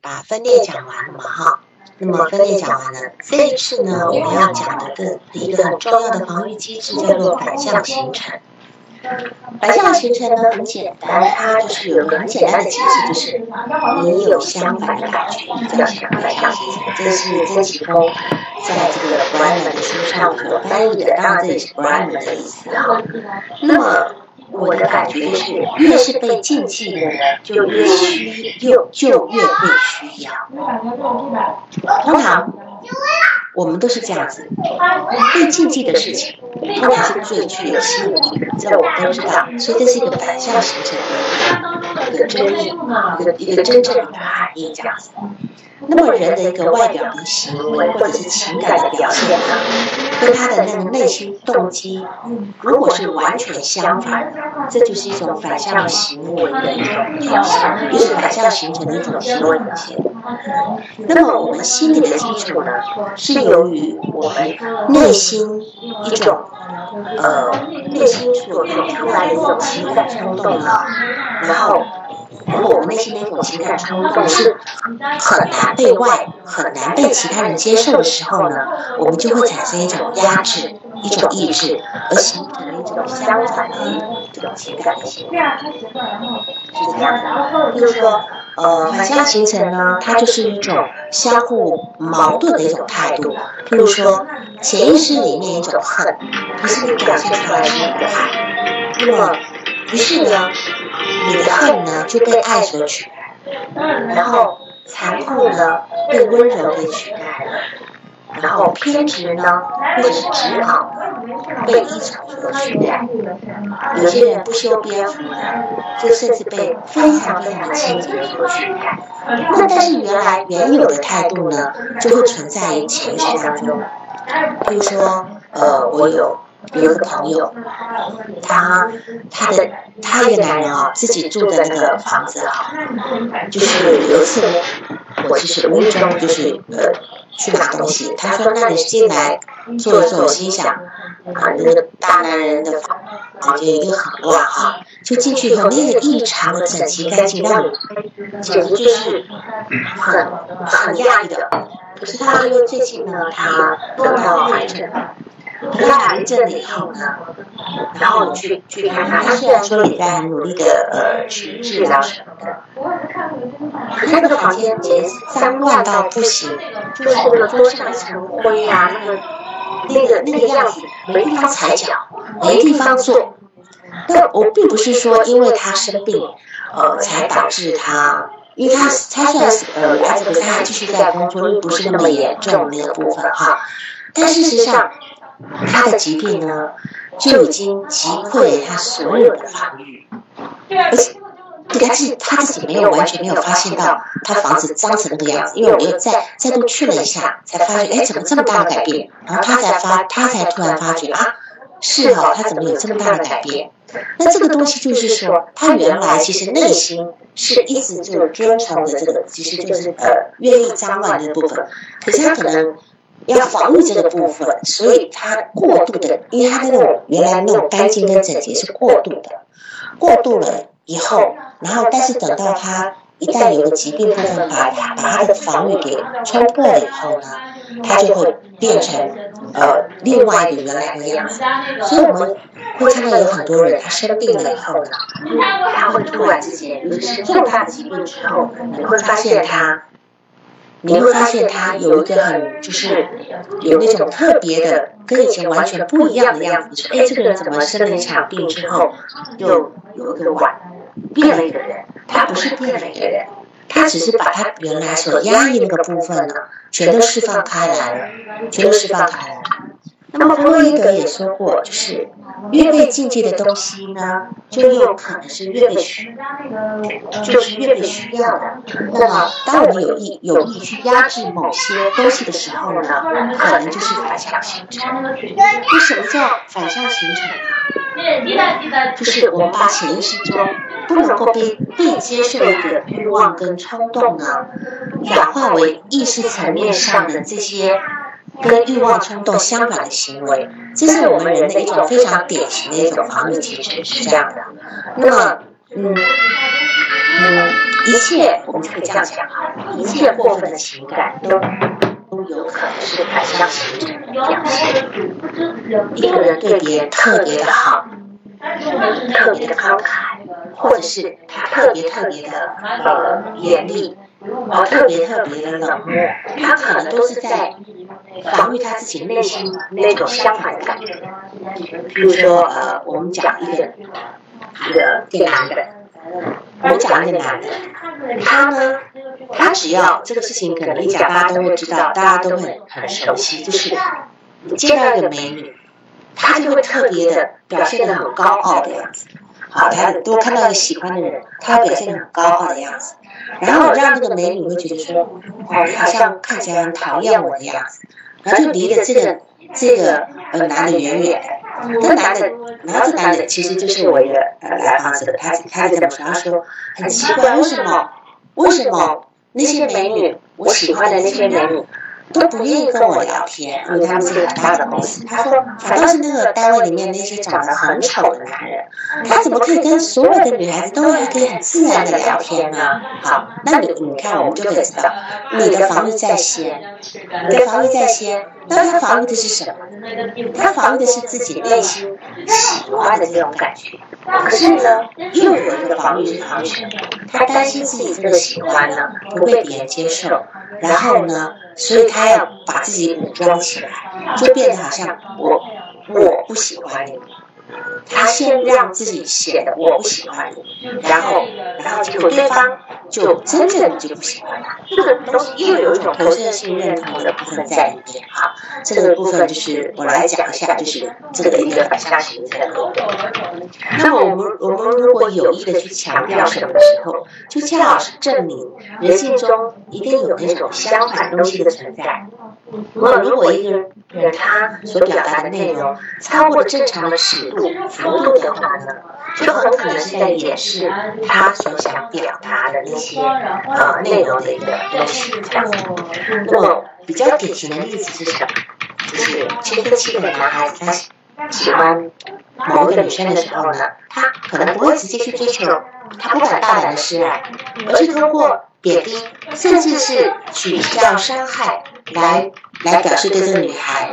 把分裂讲完了嘛，哈。那么分裂讲完了，这一次呢，我们要讲的个一个很重要的防御机制叫做反向形成。反向形成呢很简单，它就是有很简单的机制，就是你有相反的感觉，就叫反向形成。这是曾启峰在这个 b r a n 的书上所翻译的，当然这也是 b r a n 的意思哈。那么我的感觉是，越是被禁忌的人，就越需又就越被需要。通常我们都是这样子，被禁忌的事情，通常是最具有吸引力的，这我们都知道。所以这是一个反向形成的一个真义，一个一个真正的含义，这样子。那么人的一个外表的行为或者是情感的表现，跟他的那个内心动机，如果是完全相反，这就是一种反向行为的一种表现，也是反向形成的一种行为表现。那么我们心理的基础呢，是由于我们内心一种呃内心所涌出来的一种情感冲动啊，然后。如果我们内心那种情感冲动是很难被外、很难被其他人接受的时候呢，我们就会产生一种压制、一种抑制，而形成一种相反的这种情感的行为，是这样的。就是说，呃，反向形成呢，它就是一种相互矛盾的一种态度。譬如说，潜意识里面一种恨，不是你表现出来是一种爱，那么。于是呢，你的恨呢就被爱所取代，然后残酷呢被温柔给取代了，然后偏执呢或是执拗被一场所取代，有些人不修边幅呢，就甚至被非常非常清洁所取代。那但是原来原有的态度呢，就会存在于潜意识当中。比如说，呃，我有。有一个朋友，他他的他一个男人啊，自己住的那个房子啊，就是有一次我就是无意中就是呃去拿东西，他说那你进来坐一坐，我心想啊那个大男人的房间一定很乱哈，就进去以后那个异常的整齐干净，让你简直就是很很压抑的。可是他因为最近呢，他得到癌症。他癌症了以后呢，然后去去看他，他虽然说也在努力的呃去治疗什么的，可是那个房间简直脏乱到不行，就是那个桌上一层灰啊，那个那个那个样子，没地方踩脚，没地方坐。但我并不是说因为他生病，呃，才导致他，因为他他虽然呃癌症，可是他继续在工作，又不是那么严重那个部分哈。但事实上。他的疾病呢，就已经击溃了他所有的防御，而且他自己他自己没有完全没有发现到他房子脏成那个样子，因为我又再再度去了一下，才发现哎，怎么这么大的改变？然后他才发，他才突然发觉啊，是哦，他怎么有这么大的改变？那这个东西就是说，他原来其实内心是一直就遵从的这个，其实就是呃愿意脏乱的部分，可是他可能。要防御这个部分，所以它过度的，因为它那种原来那种干净跟整洁是过度的，过度了以后，然后但是等到它一旦有个疾病部分把把它的防御给冲破了以后呢，它就会变成呃另外一个原来的样子。所以我们会看到有很多人他生病了以后呢，他会突然之间，重大疾病之后，你会发现他。你会发现他有一个很，就是有那种特别的，跟以前完全不一样的样子。你说，哎，这个人怎么生了一场病之后，又有一个碗，变了一个人？他不是变了一个人，他只是把他原来所压抑那个部分呢，全都释放开来了，全都释放开来了。那么弗洛伊德也说过，就是越被禁忌的东西呢，就有可能是越被需，就是越被需要的。那么，当我们有意有意去压制某些东西的时候呢，可能就是反向形成。那什么叫反向形成呢？就是我们把潜意识中不能够被被接受的欲望跟冲动呢，转化为意识层面上的这些。跟欲望冲动相反的行为，这是我们人的一种非常典型的一种防御机制，是这样的。那么，嗯嗯，一切我们可以这样讲，一切过分的情感都都有可能是反向形成的表现。一个人对别人特别的好，特别的慷慨，或者是他特别特别的呃严厉，哦特别特别的冷漠，他可能都是在防御他自己内心那种相反的感觉。比如说呃，我们讲一个一个一个男的。我们讲一个男的，他呢，他只要这个事情可能一讲，大家都会知道，大家都很很熟悉，就是你见到一个美女，他就会特别的表现的很高傲的样子。好，他多看到一个喜欢的人，他表现很高傲的样子，然后让这个美女会觉得说，哦，你好像看起来很讨厌我的样子，然后就离了这个这个呃男的远远的。这男的，然后这男的其实就是我一个呃来访者，他他就这么说，他说很奇怪，为什么为什么那些美女，我喜欢的那些美女都不愿意跟我聊天，因为他们是很大的公司。他说反倒是那个单位里面那些长得很丑的男人，他怎么可以跟所有的女孩子都还可以很自然的聊天呢？好，那你你看我们就可以知道，你的防御在先，你的防御在先，那他防御的是什么？他防御的是自己内心喜欢的这种感觉，可是呢，又有一个防御是防御什么？他担心自己这个喜欢呢不被别人接受，然后呢，所以他要把自己武装起来，就变得好像我我不喜欢你。他先让自己显得我不喜欢你，然后，然后结果对方就真正就不喜欢。这个东西又有一种投射性认同的部分在里面。哈，这个部分就是我来讲一下，就是这个一个反向形成的。那么我们我们如果有意的去强调什么的时候，就恰好是证明人性中一定有那种相反东西的存在。那么，如果一个人他所表达的内容超过正常的尺度、幅度的话呢，就很可能是在掩饰他所想表达的那些呃内容的一个东西。这样，那么比较典型的例子是什么？就是青春期的男孩子，他喜欢某一个女生的时候呢，他可能不会直接去追求，他不敢大胆的示爱，而是通过贬低，甚至是取笑、伤害。来来表示对这个女孩，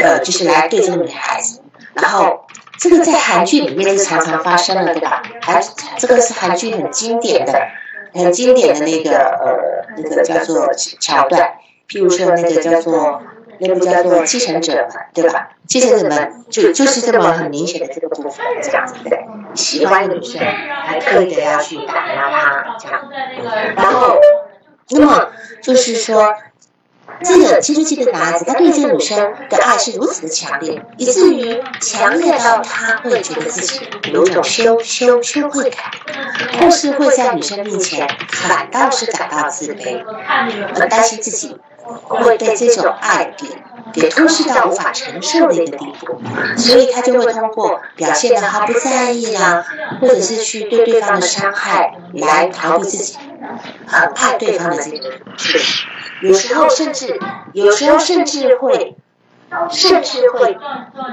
呃，就是来对这个女孩子，然后这个在韩剧里面是常常发生的，对吧？还这个是韩剧很经典的、很经典的那个呃那个叫做桥段，譬如说那个叫做那部叫做《继承者们》，对吧？继承者们就就是这么很明显的这个部分，这样子对，喜欢女生，还特意的要去打压她，这样，然后那么就是说。这个青春期的男子，他对这个女生的爱是如此的强烈，以至于强烈到他会觉得自己有一种羞羞羞愧感，或是会在女生面前反倒是感到自卑，而担心自己会被这种爱给给吞噬到无法承受的一个地步，所以他就会通过表现的毫不在意啦，或者是去对对方的伤害来逃避自己很怕对方的这个事实。有时候甚至，有时候甚至会，甚至会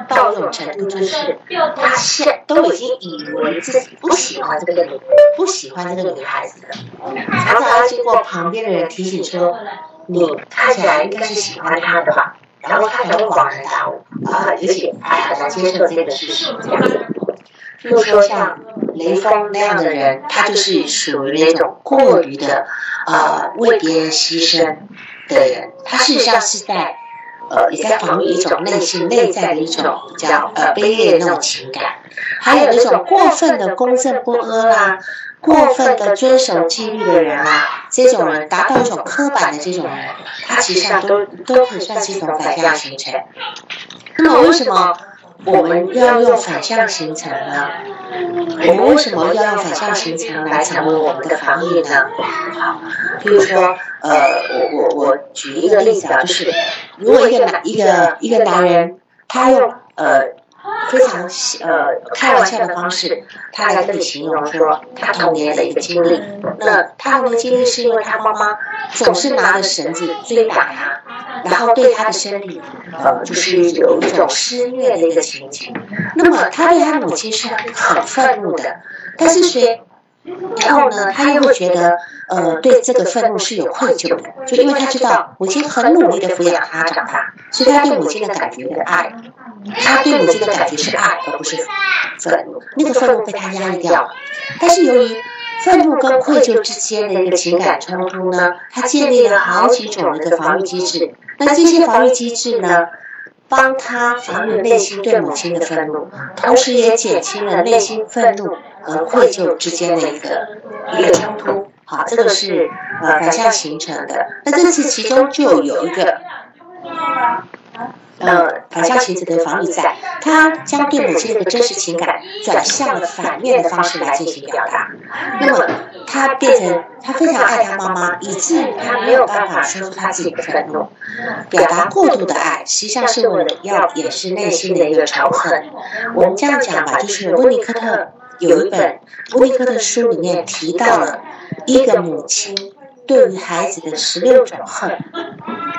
到一种程度，就是他现都已经以为自己不喜欢这个女，不喜欢这个女孩子了，常常要经过旁边的人提醒说：“你看起来应该是喜欢他的吧？”然后他才会恍然大悟啊，而且还很难接受这个事实，这样。比如说像雷锋那样的人，他就是属于那种过于的呃为别人牺牲的人，他事实上是在呃也在防御一种内心内在的一种比较呃卑劣的那种情感，还有那种过分的公正不阿啦，过分的遵守纪律的人啊，这种人达到一种刻板的这种人，他其实上都都可以算是一种反向形成。那么为什么？我们要用反向形成呢？我们为什么要用反向形成来成为我们的防御呢？比如说，呃，我我我举一个例子啊，就是如果一个男一个一个男人，他用呃。非常呃开玩笑的方式，他来跟你形容说他童年的一个经历。那他童年经历是因为他妈妈总是拿着绳子追打他，然后对他的身体呃就是有一种施虐的一个情景。那么他对他母亲是很愤怒的，但是谁然后呢，他又会觉得，呃，对这个愤怒是有愧疚的，就因为他知道母亲很努力的抚养他长大，所以他对母亲的感觉的爱，他对母亲的感觉是爱，而不是愤怒。那个愤怒被他压抑掉了，但是由于愤怒跟愧疚之间的一个情感冲突呢，他建立了好几种的一个防御机制。那这些防御机制呢，帮他防御内心对母亲的愤怒，同时也减轻了内心愤怒。和愧疚之间的一个一个冲突，好，这个是呃反向形成的。那这次其中就有一个呃反向形成的防御在，他将对母亲的真实情感转向了反面的方式来进行表达。那么他变成他非常爱他妈妈，以至于他没有办法说出他自己的愤怒，表达过度的爱，实际上是为了要掩饰内心的一个仇恨。我们这样讲吧，就是温尼科特。有一本温尼科的书里面提到了一个母亲对于孩子的十六种恨，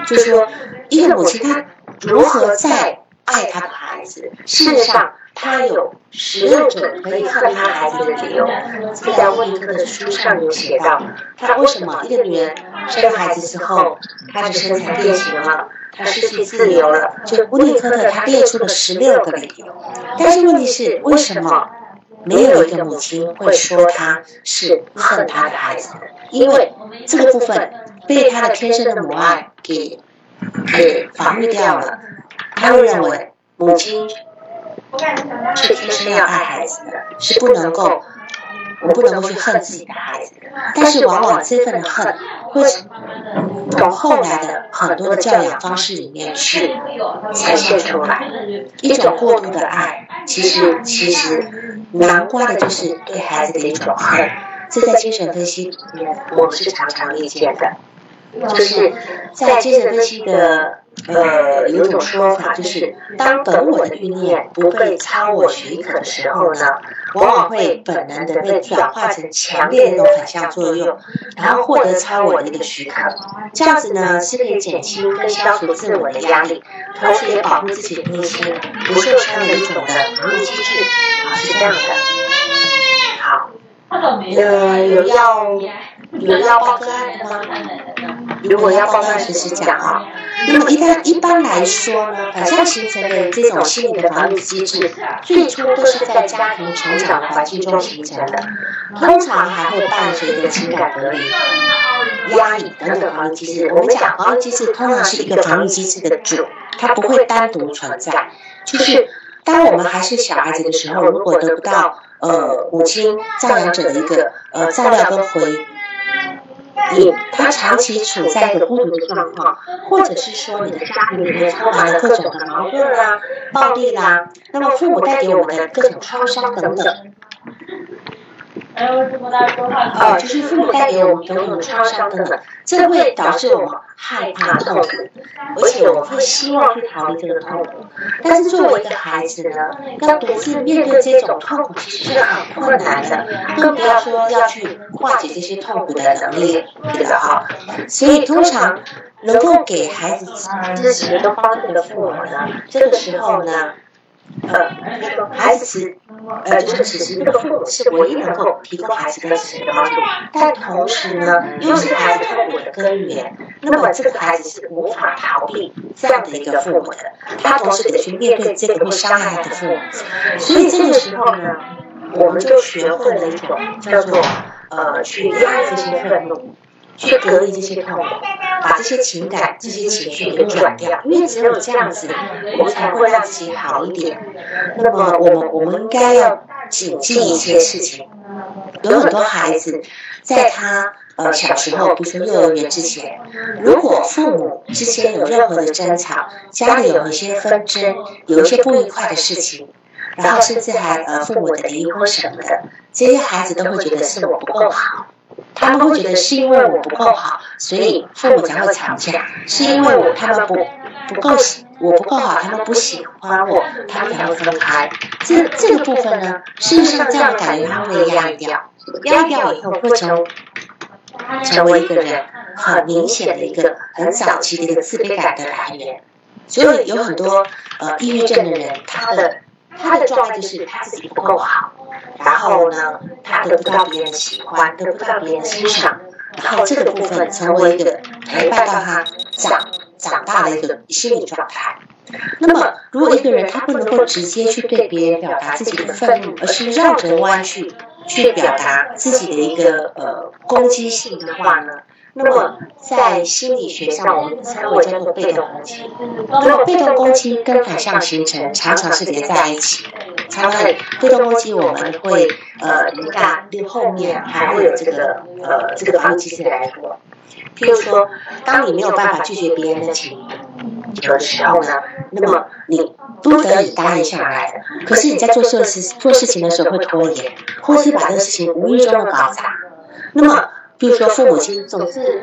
就是说一个母亲她如何在爱他的孩子。事实上，他有十六种可以恨他孩子的理由。在温尼科的书上有写到，他为什么一个女人生孩子之后她的身材变形了，她失去自由了？就温尼科特他列出了十六个理由。但是问题是为什么？没有一个母亲会说他是恨他的孩子，因为这个部分被他的天生的母爱给给防御掉了。他会认为母亲是天生要爱孩子的，是不能够，我不能够去恨自己的孩子。但是往往这份的恨会从后来的很多的教养方式里面去呈现出来，一种过度的爱，其实其实。难瓜的就是对孩子的一种恨，这在精神分析里面我们是常常遇见的。就是在精神分析的呃有一种说法，就是当本我的欲念不被超我许可的时候呢，往往会本能的被转化成强烈的那种反向作用，然后获得超我的一个许可。这样子呢是可以减轻跟消除自我的压力，同时也保护自己的内心不受伤的一种的防御机制啊。是这样的，好，呃，有要有要报个案的吗？如果要报个案，随时讲啊。那么一般一般来说呢，反向形成的这种心理的防御机制，最初都是在家庭成长环境中形成的，通常还会伴随着情感隔离、压抑等等防御机制。我们讲防御机制，通常是一个防御机制的主，它不会单独存在，就是。当我们还是小孩子的时候，如果得不到呃母亲照养者的一个呃照料跟回应，他长期处在一个孤独的状况，或者是说你的家庭里面充满了各种的矛盾啊、暴力啦，那么父母带给我们的各种创伤等等。哦，就是父母带给我们种种创伤等等，这会导致我们害怕痛苦，而且我们会希望去逃离这个痛苦。但是作为一个孩子呢，要独自面对这种痛苦，其实是很困难的，更不要说要去化解这些痛苦的能力了哈。所以通常能够给孩子支持跟帮助的父母呢，这个时候呢。呃，孩子，呃，就是此时这个父母是唯一能够提供孩子的帮助，但同时呢，又是孩子痛苦的根源。那么这个孩子是无法逃避这样的一个父母的，他同时得去面对这个会伤害的父母。所以这个时候呢，我们就学会了一种叫做呃，去压抑这些愤怒。去隔离这些痛苦，把这些情感、这些情绪给转掉，因为只有这样子，我们才会让自己好一点。那么，我们我们应该要谨记一些事情。有很多孩子，在他呃小时候，比如说幼儿园之前，如果父母之间有任何的争吵，家里有一些纷争，有一些不愉快的事情，然后甚至还呃父母的离婚什么的，这些孩子都会觉得是我不够好。他们会觉得是因为我不够好，所以父母才会吵架。是因为我他们不不够喜，我不够好，他们不喜欢我，他们才会分开。这这个部分呢，事实上这样的感觉他会压掉，压掉以后会成成为一个人很明显的一个很早期的一个自卑感的来源。所以有很多呃抑郁症的人，他的他的状态就是他自己不够好，然后呢，他得不到别人喜欢，得不到别人欣赏，然后这个部分成为一个陪伴到他长长大的一个心理状态。那么，如果一个人他不能够直接去对别人表达自己的愤怒，而是绕着弯去去表达自己的一个呃攻击性的话呢？那么在心理学上，我们称为叫做被动攻击。那么被动攻击跟反向形成常常是连在一起。常常被动攻击我们会呃连在后面还会有这个呃这个防御机制来说。譬如说，当你没有办法拒绝别人的请求的时候呢，那么你不得已答应下来。可是你在做事事做事情的时候会拖延，或是把这个事情无意中的搞砸。那么比如说，父母亲总是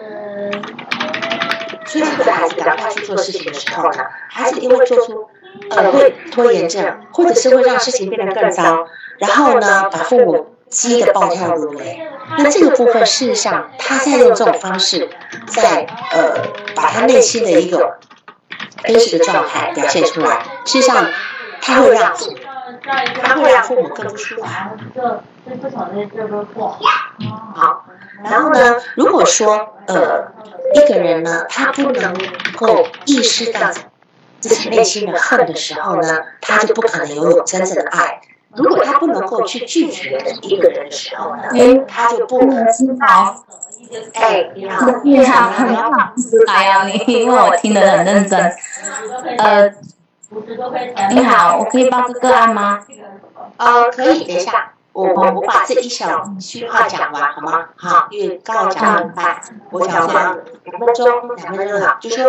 催促着孩子赶快去做事情的时候呢，孩子一定会做出呃会拖延症，或者是会让事情变得更糟，然后呢把父母激得暴跳如雷。那这个部分事实上，他在用这种方式，在呃把他内心的一种真实的状态表现出来。事实上，他会让他会让父母更不舒服。好。然后呢？如果说呃，一个人呢，他不能够意识到自己内心的恨的时候呢，他就不可能拥有真正的爱。如果他不能够去拒绝一个人的时候呢，他就不能知道。哎，你好，你好，你好，哎呀，你因为我听得很认真。呃，你好，我可以报个个案吗？呃，可以，等一下。我我我把这一小句话讲完好吗？好，因为刚好讲完半，我讲完两分钟，两分钟好。就说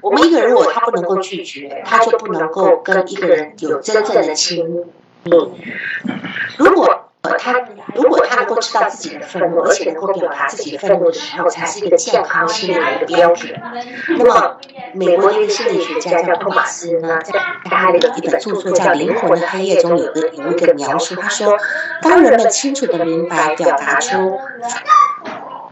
我们一个人如果他不能够拒绝，他就不能够跟一个人有真正的亲密。如果他如果他能够知道自己的愤怒，而且能够表达自己的愤怒的时候，才是一个健康心理的一个标准。那么，美国的一个心理学家叫托马斯呢，在他的一本著作叫《灵魂的黑夜》中有个有一个描述，他说，当人们清楚的明白表达出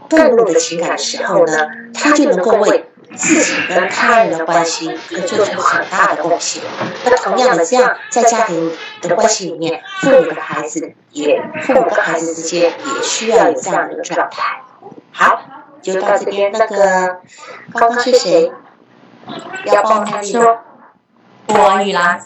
愤怒的情感的时候呢，他就能够为。自己跟他人的关系可做出很大的贡献。那同样的，这样在家庭的关系里面，父母跟孩子也，父母跟孩子之间也需要有这样的一个状态。好，就到这边。那个刚刚是谁要帮他说？王雨兰。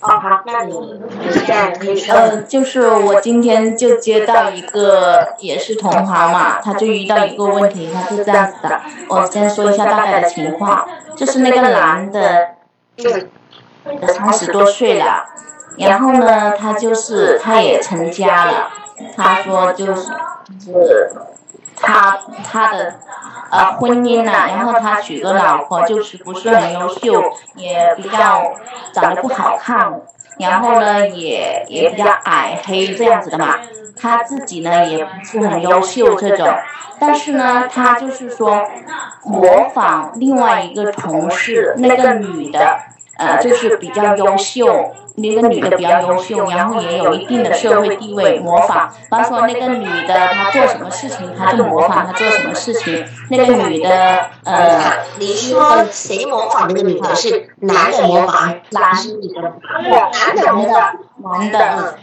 哦，好，那你现在可以说。呃，就是我今天就接到一个也是同行嘛，他就遇到一个问题，他是这样子的。我先说一下大概的情况，就是那个男的，三十多岁了，然后呢，他就是他也成家了，他说就是是他他的呃婚姻呐，然后他娶个老婆就是不是很优秀，也比较长得不好看，然后呢也也比较矮黑这样子的嘛，他自己呢也不是很优秀这种，但是呢他就是说模仿另外一个同事那个女的，呃就是比较优秀。那个女的比较优秀，然后也有一定的社会地位，模仿。比方说那个女的，她做什么事情，她就模仿她做什么事情。那个女的，呃，你说谁模仿那个女的？是男的模仿，男的？男的模仿，男的。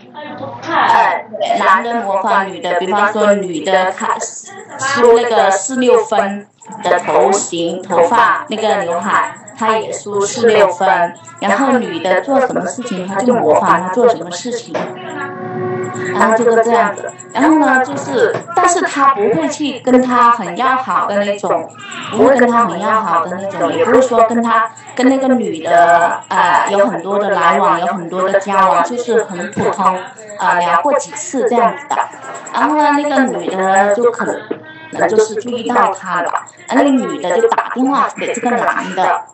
呃，男的模仿女的，比方说女的她梳那个四六分的头型，头发那个刘海。他也梳四六分，然后女的做什么事情，他就模仿他做什么事情，然后就是这样子。然后呢，就是，但是他不会去跟他很要好的那种，不会跟他很要好的那种，也不是说跟他跟那个女的呃有很多的来往，有很多的交往，就是很普通，呃聊过几次这样子的。然后呢，那个女的就可能。就是注意到他了，那个女的就打电话给这个男的，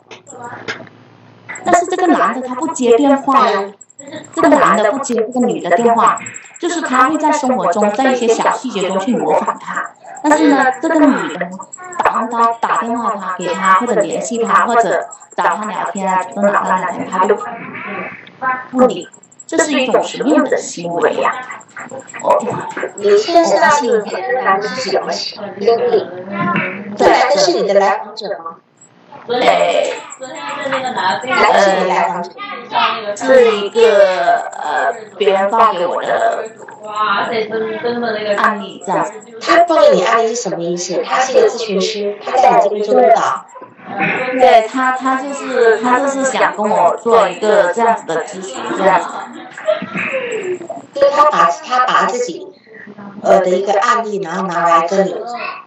但是这个男的他不接电话呀，这个男的不接这个女的电话，就是他会在生活中在一些小细节中去模仿他，但是呢，这个女的打他打电话他给他或者联系他或者找他聊天啊，主动找他聊天，他就不理，这是一种什么样的行为呀？你先知道这个男的是什么经历？这男的是你的来访者吗？对，呃，是一个呃别人发给我的案例这样。他发给你案例是什么意思？他是一个咨询师，他在你这边做督导。对他，他就是他就是想跟我做一个这样子的咨询，这样子。就是他把他把自己呃的一个案例，然后拿来跟你，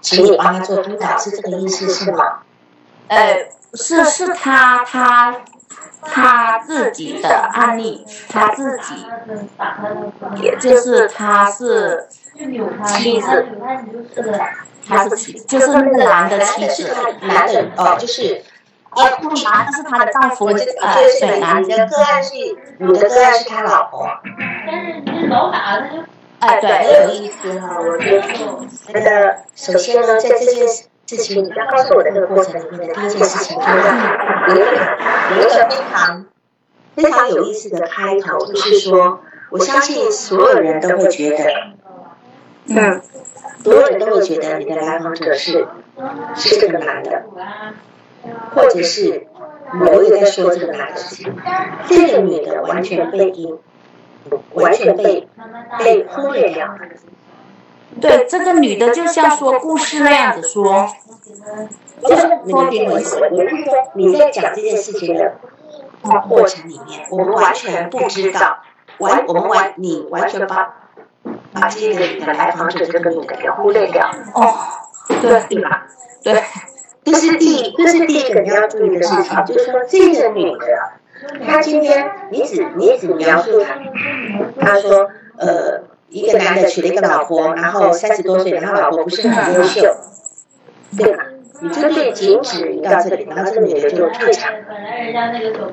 请你帮他做督导，是这个意思是吗？呃，是是他他他自己的案例，他自己，也就是他是妻子，他是妻，就是那个男的妻子，男的哦，就是。哦，不男是他的丈夫，呃，对，男你的个案是你的个案是他老婆。哎，对，很有意思哈，我觉得得首先呢，在这件事情你要告诉我的这个过程里面的第一件事情，就是有有一个非常非常有意思的开头，就是说，我相信所有人都会觉得，嗯，所有人都会觉得你的来访者是是这个男的。或者是某一个在说这个男的事情，这个女的完全被阴，完全被被忽略掉。对，这个女的就像说故事那样子说，就是说给我说，也就是说你在讲这件事情的过程里面，我们完全不知道，完我们完你完全把把这个女的来访者这个女的给忽略掉。哦，对对吧？对。这是第，这是第一个你要注意的事情，就是说这个女的，她今天你只你只描述她，她说呃一个男的娶了一个老婆，然后三十多岁，然后老婆不是很优秀，对吧？你就对截止到这里，然后这个女的就退场。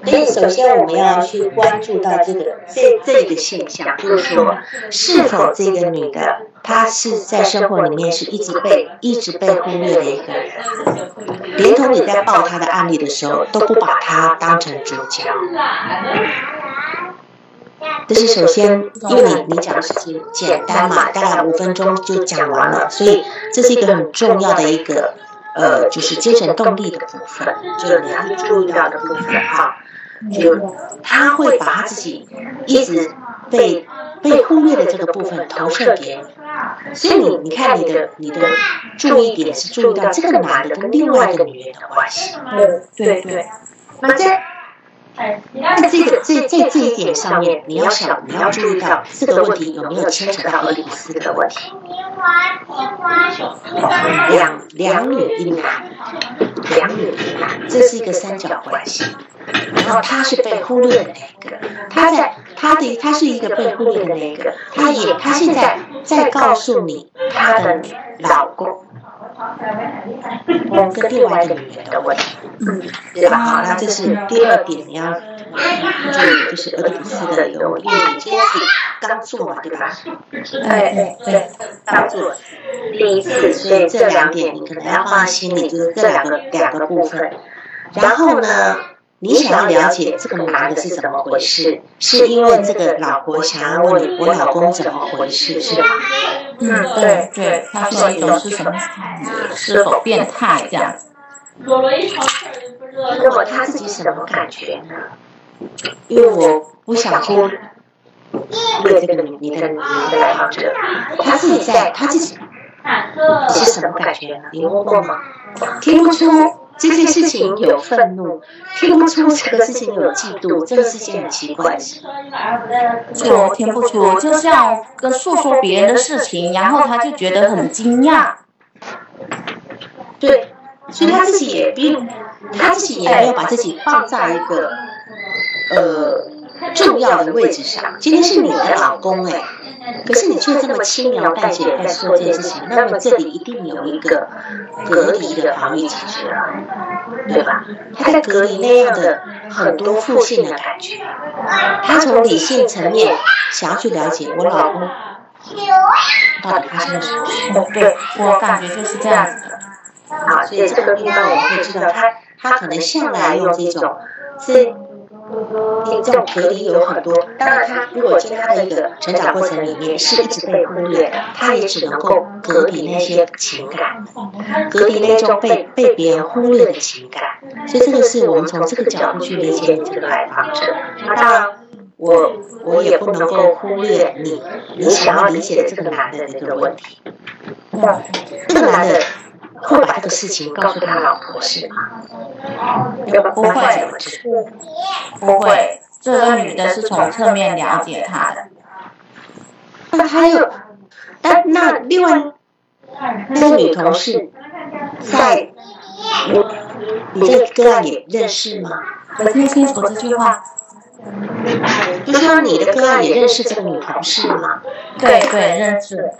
所以首先我们要去关注到这个这这个现象，就是说是否这个女的她是在生活里面是一直被一直被忽略的一个人，连同你在报她的案例的时候都不把她当成主角。这是首先，因为你你讲的事情简单嘛，大概五分钟就讲完了，所以这是一个很重要的一个。呃，就是精神动力的部分，就是你要注意到的部分哈，就他会把自己一直被被忽略的这个部分投射给你，所以你你看你的你的注意点是注意到这个男的跟另外一个女人的关系，对，对对，那在在这个这这这一点上面，你要想你要注意到这个问题有没有牵扯到俄狄浦斯的问题。两两女一男，两女一男，这是一个三角关系。然后他是被忽略的那个，他在他的他是一个被忽略的那个，他也他现在在告诉你他的老公，跟另外一个女人的问题，嗯，对吧？好，那这是第二点，你要注意，就是俄狄浦斯的一个问题。你今天是刚做嘛，对吧？对对对，刚做第一次，所以这两点你可能要放在心里，就是这两个两个部分。然后呢？你想要了解这个男的是怎么回事？是因为这个老婆想要问你，我老公怎么回事，是吧？嗯，对对，他说一种是什么？是否变态这样子？那么他自己什么感觉呢？因为我不想忽略这个你你的你的来访者，他自己在他自己是什么感觉呢？你问过吗？听不出。这件事情有愤怒，听不出这个事情有嫉妒，这是件很奇怪的事。就听不出，就像跟诉说别人的事情，然后他就觉得很惊讶。对，所以他自己也并，他自己也没有把自己放在一个呃重要的位置上。今天是你的老公哎。可是你却这么轻描淡写在说这件事情，那么这里一定有一个隔离的防御机制了，对吧？他在隔离那样的很多负性的感觉，他从理性层面想要去了解我老公到底发生了什么事。对，我感觉就是这样子的。好，所以这个地方我们会知道，他他可能向来用这种是这种隔离有很多。当然，他如果在他的一个成长过程里面是一直被忽略的，他也只能够隔离那些情感，隔离那种被被别人忽略的情感。所以，这个是我们从这个角度去理解这个来访者。当然，我我也不能够忽略你你想要理解这个男的这个问题。这个男的。会把这个事情告诉他老婆是吗？不会，不会。这个女的是从侧面了解他的。那还有，那那另外那个女同事在你你这个个案也认识吗？我听清楚这句话。就说你的个案也认识这个女同事吗？对对，认识。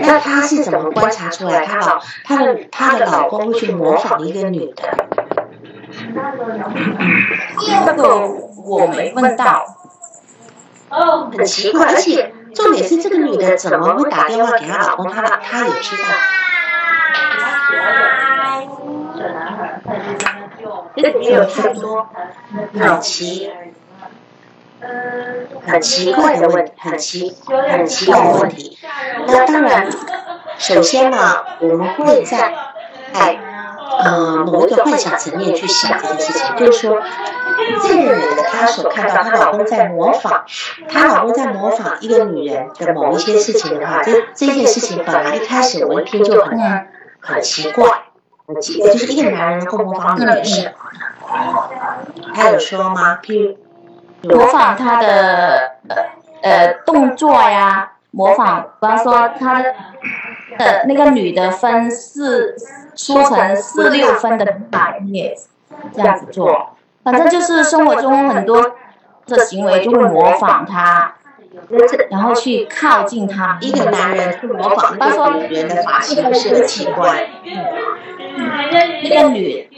那她是怎么观察出来她老她的她的老公会去模仿一个女的？这个我没问到。哦，很奇怪，而且重点是这个女的怎么会打电话给她老公？她她也知道。这里有太多，好奇。很奇怪的问，很奇很奇怪的问题。那当然，首先呢，我们会在在呃某一个幻想层面去想这件事情，就是说，这个女的她所看到她老公在模仿，她老公在模仿一个女人的某一些事情的话，这这件事情本来一开始我一听就很很奇怪，很奇怪，就是一个男人能够模仿女人什么的，他有说吗？譬如。模仿他的呃呃动作呀，模仿，比方说他的那个女的分四梳成四六分的百叶，这样子做，反正就是生活中很多的行为就会模仿他，然后去靠近他。一个男人模仿比方说女人的发型是很奇怪，那个女。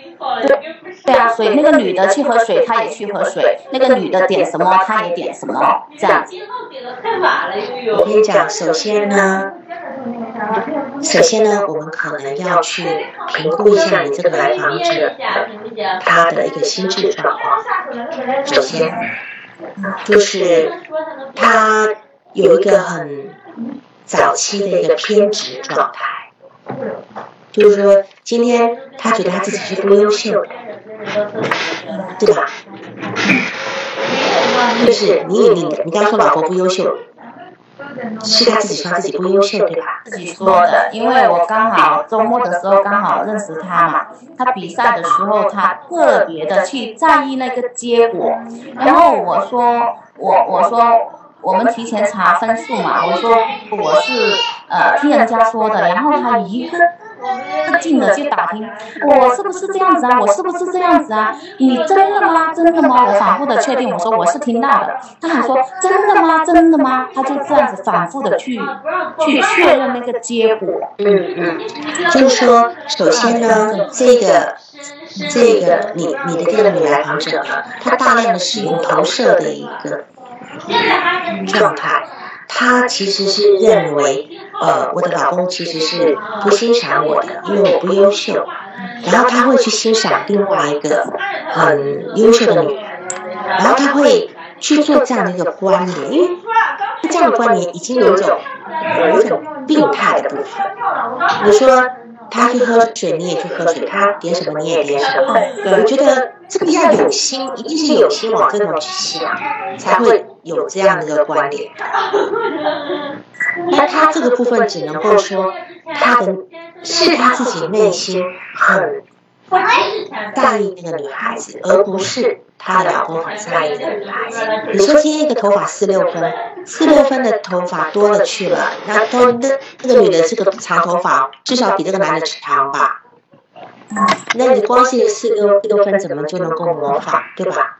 对啊，所以那个女的去喝水，她也去喝水。那个女的点什么，她也点什么，这样。我跟你讲，首先呢，首先呢，我们可能要去评估一下你这个来访者他的一个心智状况。首先，就是他有一个很早期的一个偏执状态。就是说，今天他觉得他自己是不优秀的，对吧？就是你你你刚说老婆不优秀，是他自己说自己不优秀，对吧？自己说的，因为我刚好周末的时候刚好认识他嘛，他比赛的时候他特别的去在意那个结果，然后我说我我说我们提前查分数嘛，我说我是呃听人家说的，然后他一个。近的就打听，我是不是这样子啊？我是不是这样子啊？你真的吗？真的吗？我反复的确定，我说我是听到的。他还说真的吗？真的吗？他就这样子反复的去去确认那个结果。嗯嗯，就是说，首先呢，这个这个你你的这个女来访者，她大量的使用投射的一个状态。他其实是认为，呃，我的老公其实是不欣赏我的，因为我不优秀。然后他会去欣赏另外一个很优秀的女人，然后他会去做这样的一个关联，因为这样的关联已经有一种有一种病态的部分。你说。他去喝水，你也去喝水；他点什么，你也点什么。我觉得这个要有心，一定是有心往这种去想，才会有这样的一个观点。那他这个部分只能够说，他的是他自己内心很在意那个女孩子，而不是。她老公很在意的女孩子，你说今天一个头发四六分，四六分的头发多了去了，那都那那个女的这个长头发至少比这个男的长吧？那你光是四六六分怎么就能够模仿，对吧？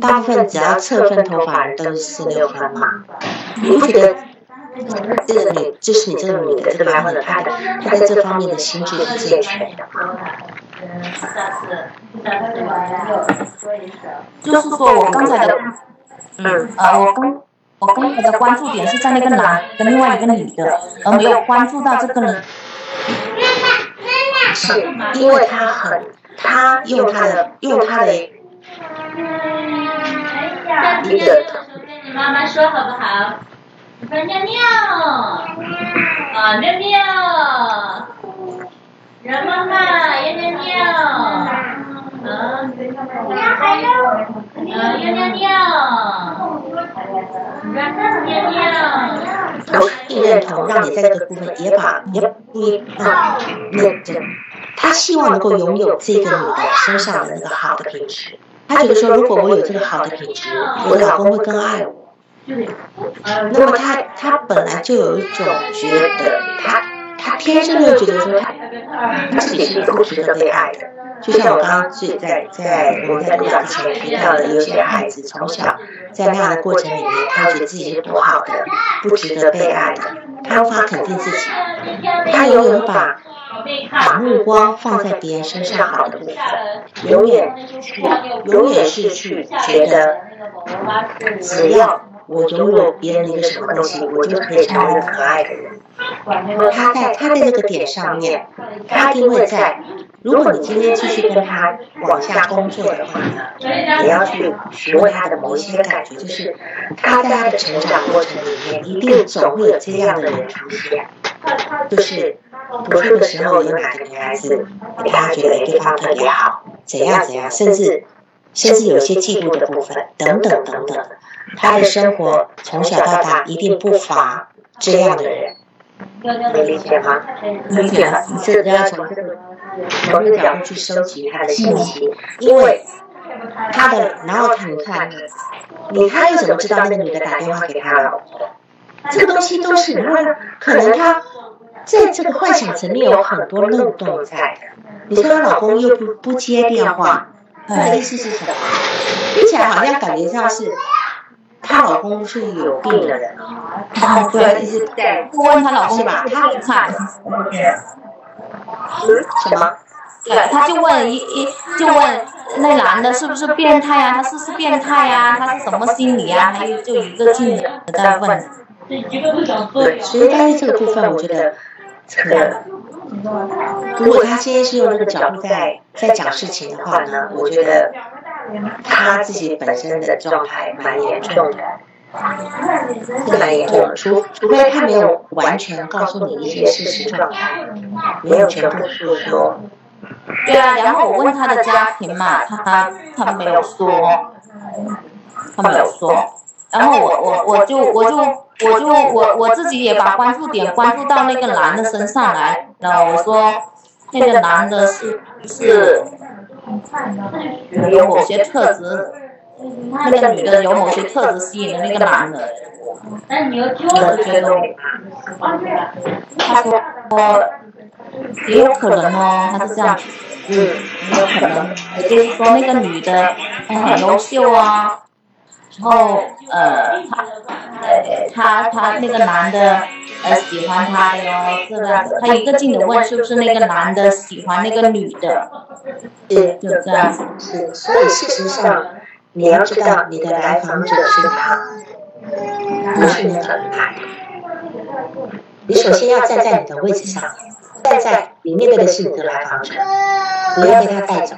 大部分只要侧分头发都是四六分嘛？你不觉得这个女就是你这个女的这个男的，她的她在这方面的心智是健全？就是说我刚才的，嗯，呃，我刚我刚才的关注点是在那个男跟另外一个女的，而没有关注到这个人。是因为他很，他用他的用他的低着头。跟你妈妈说好不好？你说尿尿，啊尿尿，让妈妈要尿尿，啊，啊要尿尿，让尿尿。同意认同，让你在这个部分也把也不一啊认真。他希望能够拥有这个女的身上的那个好的品质。他觉得说，如果我有这个好的品质，我老公会更爱我。那么他他本来就有一种觉得，他他天生就觉得说他自己是不值得被爱的。就像我刚刚自己在在我们在录之前提到的，有些孩子从小在那样的过程里面，他觉得自己是不好的，不值得被爱的，他无法肯定自己，他永远把把目光放在别人身上好的部分，永远去永远是去觉得，只要我拥有别人的一个什么东西，我就可以成为一个可爱的人。他在他的那个点上面，他一定会在。如果你今天继续跟他往下工作的话呢，也要去询问他的某一些感觉，就是他在他的成长过程里面，一定总会有这样的人出现，就是读书的时候有哪个女孩子给他觉得对方特别好，怎样怎样，甚至甚至有些嫉妒的部分，等等等等，他的生活从小到大一定不乏这样的人，能理解吗？理解了，这要从这个。从这个角度去收集他的信息，因为他的，然后他你看，你他又怎么知道那个女的打电话给他了？这个东西都是，然后可能他在这个幻想层面有很多漏洞在。你说她老公又不不接电话，他的意思是什么？听起来好像感觉像是她老公是有病的人。对，就问她老公吧，他看。什么？对，他就问一一就问那男的是不是变态啊？他是不是变态啊？他是什么心理啊？他就一个劲的在问。对，所以但是这个部分，我觉得这个，如果他今天是用那个角度在在讲事情的话呢，我觉得他自己本身的状态蛮严重的。是蛮严重的，除除非他没有完全告诉你一些事实状态，没有全部诉说。对啊，然后我问他的家庭嘛，他他没有说，他没有说。然后我我我就我就我就我我自己也把关注点关注到那个男的身上来，然后我说那个男的是是有某些特质。那个女的有某些特质吸引了那个男的，我觉得，他说也有可能哦，他是这样，嗯，也有可能，也就是说那个女的很优秀啊，然后呃，他他他那个男的呃喜欢她哟，是不是？他一个劲的问是不是那个男的喜欢那个女的，对，就这样，是，所以事实上。你要知道，你的来访者是他，不是你的来。你首先要站在你的位置上，站在你面对的是你的来访者，不要被他带走，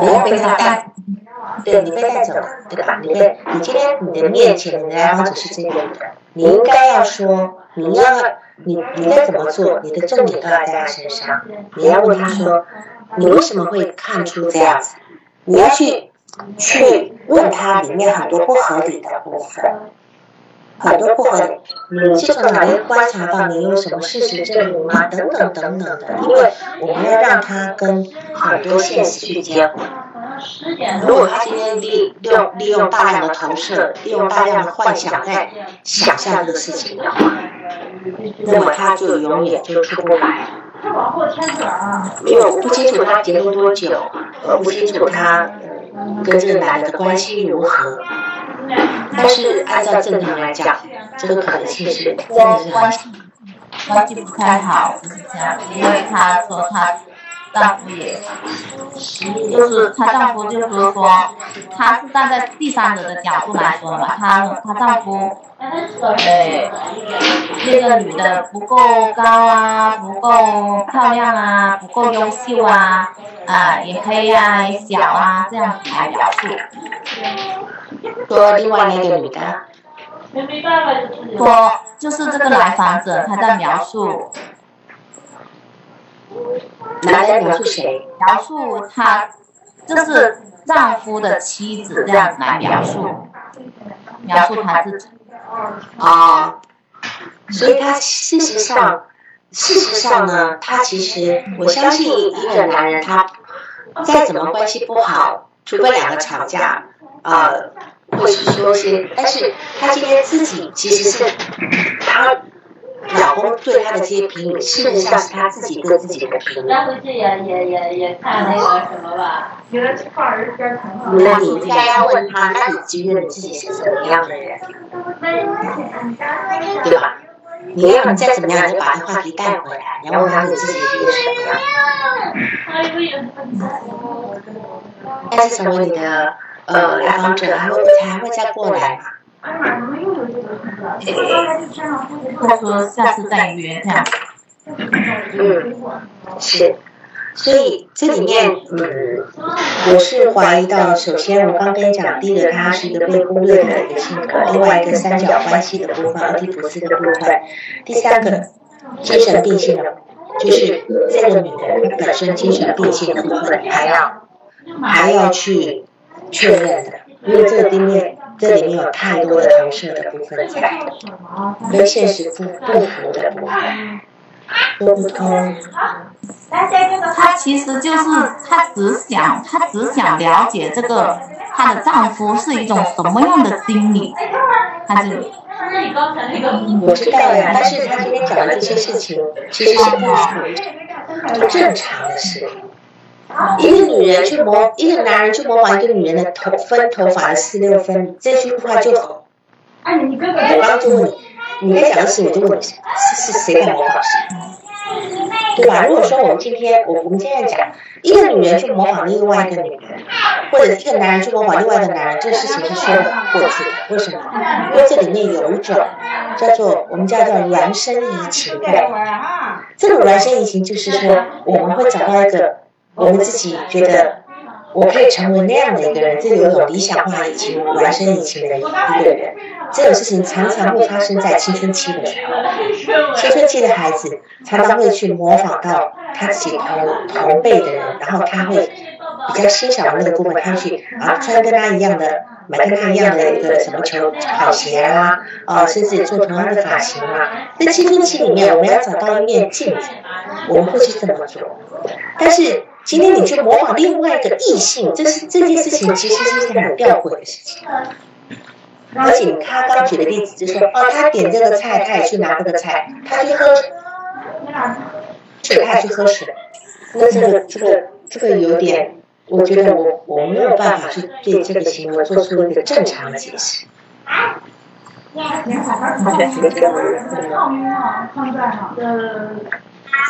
不要被他带。对你被带走了，对吧？你被你今天你的面前你的来访者是这个人，你应该要说，你要你你该怎么做？你的重点都要在他身上。你要问他说，你为什么会看出这样子？你要去去问他里面很多不合理的部分，很多不合理，你是从哪里观察到？你有什么事实证明吗？等等等等的，因为我们要让他跟很多现实去结合。如果他今天利用利用大量的投射，利用大量的幻想在想象这个事情的话，那么他就永远就出不来。因为我不清楚他结婚多久，我不清楚他跟这个男的的关系如何。但是按照正常来讲，这个可能性是真的是关系关系不太好，是这样。因为他说他丈夫也，就是她丈夫就是说，她是站在第三者的角度来说嘛，她她丈夫，哎，那个女的不够高啊，不够漂亮啊，不够优秀啊，啊，也黑啊，也小啊，这样子来描述。说另外那个女的。说就是这个来访者他在描述。男人描述谁？描述他，就是丈夫的妻子这样子来描述，描述他自己。啊，所以他事实上，事实上呢，他其实我相信一个男人，他再怎么关系不好，除非两个吵架，呃，或是说些，但是他今天自己其实是他。老公对她的这些评语，事实上是他自己对自己的评语。那回去也也也也看那个什么吧。那你应该要问他，那你觉得你自己是怎么样的人？对吧？你要再怎么样，就把这话题带回来，你要问他你自己是个什么样。但是成为你的呃来访者，还会还会再过来。他说下次再约这样。嗯，是，所以这里面，嗯，我是怀疑到，首先我刚跟你讲，第一个他是一个被忽略的一个性格，另外一个三角关系的部分，俄狄浦斯的部分，第三个精神病性的，就是这个女人她本身精神病性的部分还要还要去确认的，因为这个里面。这里面有太多的投射的部分在，跟现实不不符的部分，说不通。她其实就是她只想，她只想了解这个她的丈夫是一种什么样的心理，她是。我知道呀，但是她今天讲的这些事情，其实是不不正常的事。一个女人去模，一个男人去模仿一个女人的头分头发的四六分，这句话就好。我告诉你，你在讲的时候我就问你，是是谁在模仿谁？对吧？如果说我们今天，我我们今天讲一个女人去模仿另外一个女人，或者一个男人去模仿另外一个男人，这个事情是说不过去的。为什么？因为这里面有一种叫做我们叫做孪生移情概这种孪生移情就是说，我们会找到一个。我们自己觉得，我可以成为那样的一个人，这里有理想化以及孪生以情的一个人。这种事情常常会发生在青春期的时候。青春期的孩子常常会去模仿到他自己同同辈的人，然后他会比较欣赏的那个部分，他去啊穿跟他一样的，买跟他一样的一个什么球跑鞋啊，啊，甚至做同样的发型啊。在青春期里面，我们要找到一面镜子，我们会去这么做，但是。今天你去模仿另外一个异性，这是这件事情其实是很吊诡的事情。而且他刚举的例子就是说，哦，他点这个菜，他也去拿这个菜，他去喝水，他也去喝水。那这个这个这个有点，我觉得我我没有办法去对这个行为做出一个正常的解释。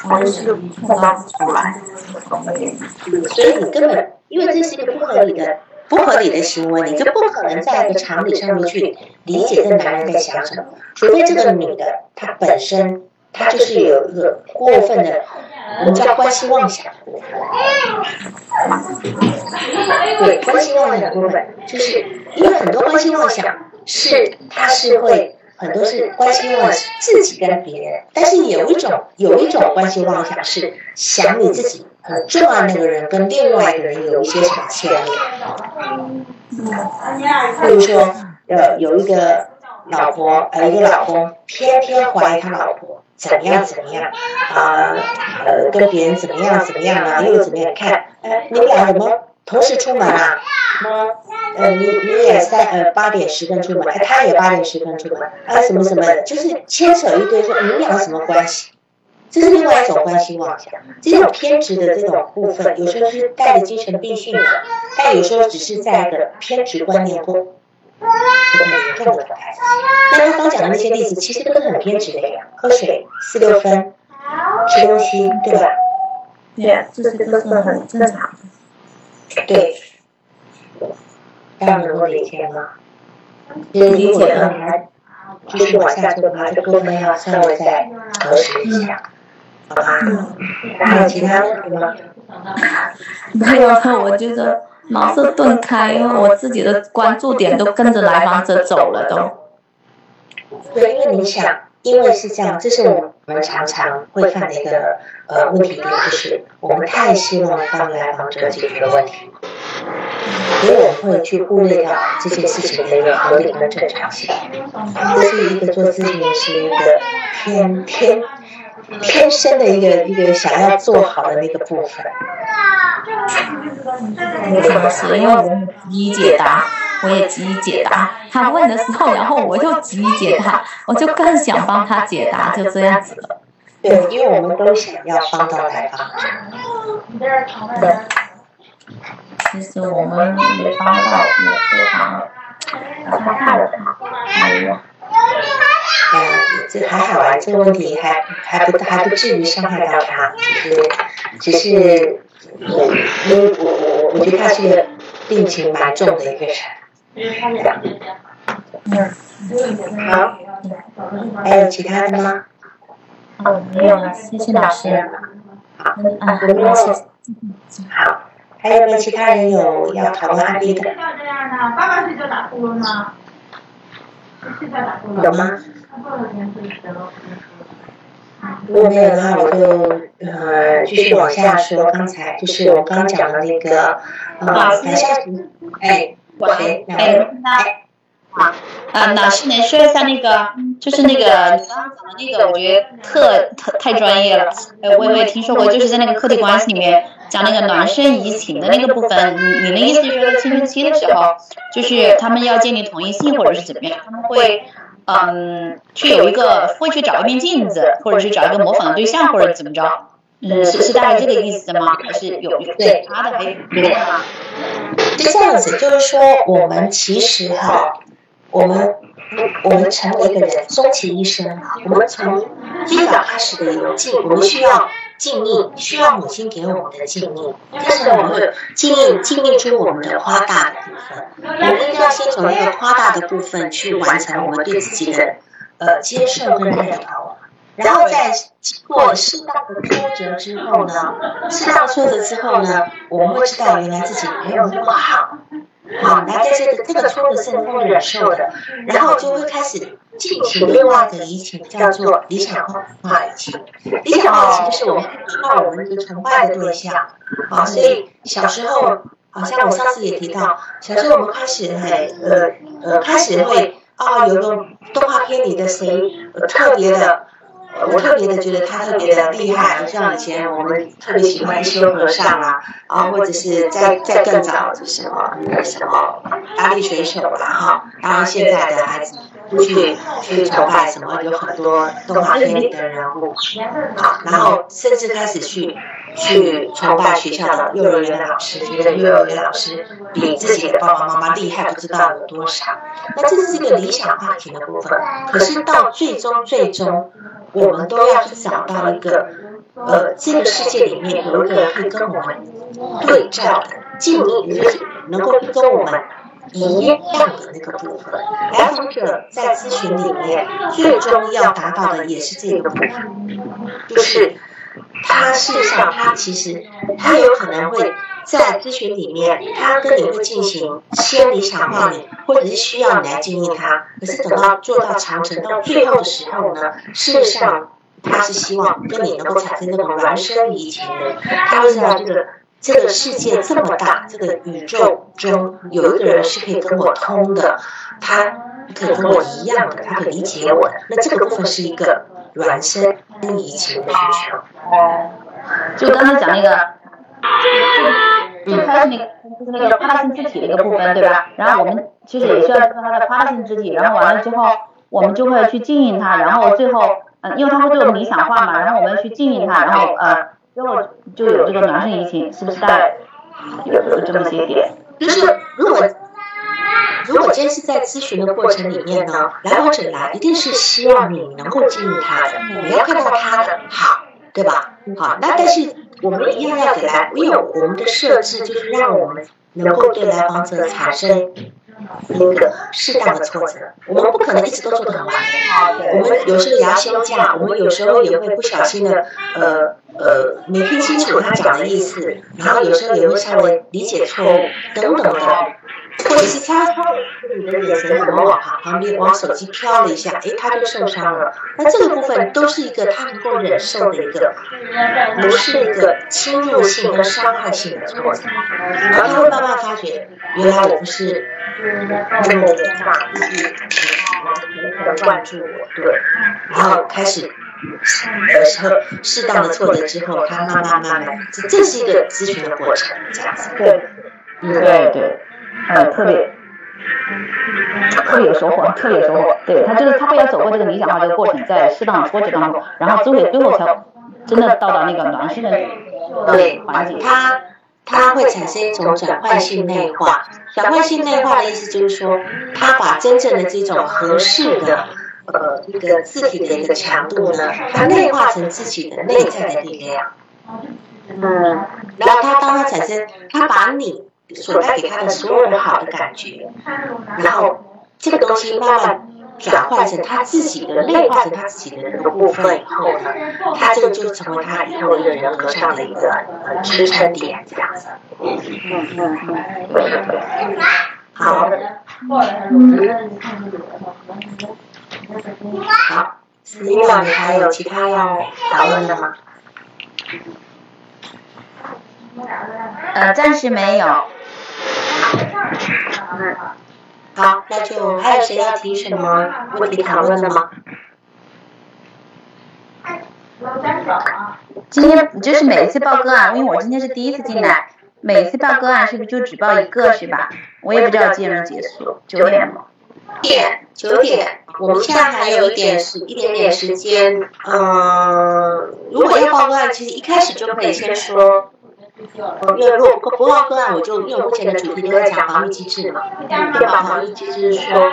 还是碰到出来，所以你根本因为这是一个不合理的、不合理的行为，你就不可能在一个常理上面去理解这男人在想什么。除非这个女的她本身她就是有一个过分的，我们叫关系妄想。对，关系妄想的部分，就是因为很多关系妄想是它是会。很多是关系妄想，自己跟别人，但是有一种有一种关系妄想是想你自己很重要那个人跟另外一个人有一些什么牵连。比如说，呃，有一个老婆，呃，一个老公偏偏怀疑他老婆怎么样怎么样，啊，呃，跟别人怎么样怎么样啊，又怎么样？看，哎，你们俩怎么同时出门啊？吗？呃，你你也三呃八点十分出门，哎，他也八点十分出门，啊，什么什么的，就是牵扯一堆，说你们俩什么关系？这是另外一种关系妄想，这种偏执的这种部分，有时候是带着精神病性的，但有时候只是在一个偏执观念中，很严重的状态。那他刚讲的那些例子，其实都是很偏执的呀，喝水四六分，吃东西，对吧？对，这些都是很正常。对，这样能够理解吗？理解了，你还继续往下做吗？这部分要稍微再核实一下，好吧？还有其他问题吗？没有了，我觉得茅塞顿开，因为我自己的关注点都跟着来访者走了，都。对，因为你想，因为是这样，这是我们常常会犯的一个呃问题点，就是我们太希望帮来访者解决问题，所以我们会去忽略掉这件事情的一个合理跟正常性。这是一个做咨询师一个天天天生的一个一个想要做好的那个部分。是，因为我一一解答。我也急于解答他问的时候，然后我就急于解答，我就更想帮他解答，就这样子了。对，因为我们都想要帮到来访者。对。其实我们没帮到，也非常伤害了他。哎呀。嗯，这还好啊，这个问题还还不还不至于伤害到他，只是只是我我我我觉得他是一个病情蛮重的一个人。嗯，好，还有其他的吗？哦，没有了，谢谢老师。好，啊，没有。好，还有没有其他人有要讨论案例的？有吗？如果没有的话，我就呃继续往下说。刚才就是我刚讲的那个呃，等一下，哎。喂，哎，好，啊，老师能说一下那个，就是那个你刚刚讲的那个，我觉得特特太专业了。呃，我也听说过，就是在那个客体关系里面讲那个孪生移情的那个部分。你你的意思是说，在青春期的时候，就是他们要建立同一性，或者是怎么样？他们会嗯，去有一个会去找一面镜子，或者是找一个模仿的对象，或者怎么着？嗯，是是大概这个意思吗？还是有对他的还有别的吗？是这样子，就是说我们其实哈，我们我们成为一个人，终其一生，我们从最早开始的游记，我们需要尽力，需要母亲给我们的尽力，但是我们会敬意敬意出我们的夸大的部分，我们一定要先从那个夸大的部分去完成我们对自己的呃接受跟认同。然后在经过适当的挫折之后呢，适当挫折之后呢，我们会知道原来自己没有那么好，好，来在这个这个挫折是能够忍受的，然后就会开始进行另外的移情，叫做理想化移情。理想化移情就是我们看到我们一个崇拜的对象，啊，所以小时候，好像我上次也提到，小时候我们开始很呃呃开始会啊，有个动画片里的谁特别的。我特别的觉得他特别的厉害，像以前我们特别喜欢修和尚啊，啊，或者是在在更早什么什么大力水手啦哈，然后现在的孩子去去崇拜什么，有很多动画片里的人物，好，然后甚至开始去去崇拜学校的幼儿园老师，觉得幼儿园老师比自己的爸爸妈妈厉害不知道有多少。那这是一个理想化型的部分，可是到最终最终。我们都要去找到一个，呃，这个世界里面有一个可以跟我们对照的、敬意，就是能够跟我们一样的那个部分。来访者在咨询里面，最终要达到的也是这个部分，就是他事实上他其实他有可能会在咨询里面，他跟你会进行心理想化你，或者是需要你来建议他。可是等到做到长城到最后的时候呢，事实上他是希望跟你能够产生那种孪生移情的。他会知道这个这个世界这么大，这个宇宙中有一个人是可以跟我通的，他可以跟我一样的，他可以理解我的。那这个部分是一个孪生移情的需求。就刚才讲那个，就开始那个就是那个跨性肢体的一个部分，对吧？然后我们其实也需要知道他的跨性肢体，然后完了之后，我们就会去经营他，然后最后，嗯，因为他会做理想化嘛，然后我们去经营他，然后呃，最后就有这个孪生移情，是不是带有有这么些点？就是如果如果今天是在咨询的过程里面呢，来访者来一定是希望你能够经营他的，你要看到他的好。对吧？好，那但是我们一定要给来，因为我们的设置就是让我们能够对来访者产生一个适当的挫折。我们不可能一直都做得很完美，我们有时候也要休假，我们有时候也会不小心的，呃呃，没听清楚他讲的意思，然后有时候也会稍微理解错误等等的。或者是他他你的眼神怎么往旁边往手机飘了一下，哎，他就受伤了。那这个部分都是一个他能够忍受的一个，不是一个侵入性跟伤害性的挫折。然后他会慢慢发觉，原来我不是那么的大意，关注我，对。然后开始有时候适当的挫折之后，他慢慢慢慢，这这是一个咨询的过程，这样子。对，对对。呃，特别特别有收获，特别有收获。对他就是他会要走过这个理想化这个过程，在适当的挫折当中，然后最后最后才真的到达那个暖心的对环节。他他会产生一种转换性内化，转换性内化的意思就是说，他把真正的这种合适的呃一个字体的一个强度呢，它内化成自己的内在的力量。嗯，然后他当他产生，他把你。所带给他的所有的好的感觉，然后这个东西慢慢转换成他自己的内化成他自己的那个部分以后呢，他这个就成为他以后一个人格上的一个支撑点，这样子。嗯嗯嗯。好。好，李老师还有其他要讨论的吗？呃，暂时没有。好，那就还有谁要提什么问题讨论的吗？今天就是每一次报个案，因为我今天是第一次进来，每一次报个案是不是就只报一个是吧？我也不知道几点结束，九点吗？点九点，我们现在还有一点时一点点时间，嗯，如果要报个案，其实一开始就可以先说。因为如果不报个案，我就因为目前的主题都在讲防御机制嘛，就把防御机制说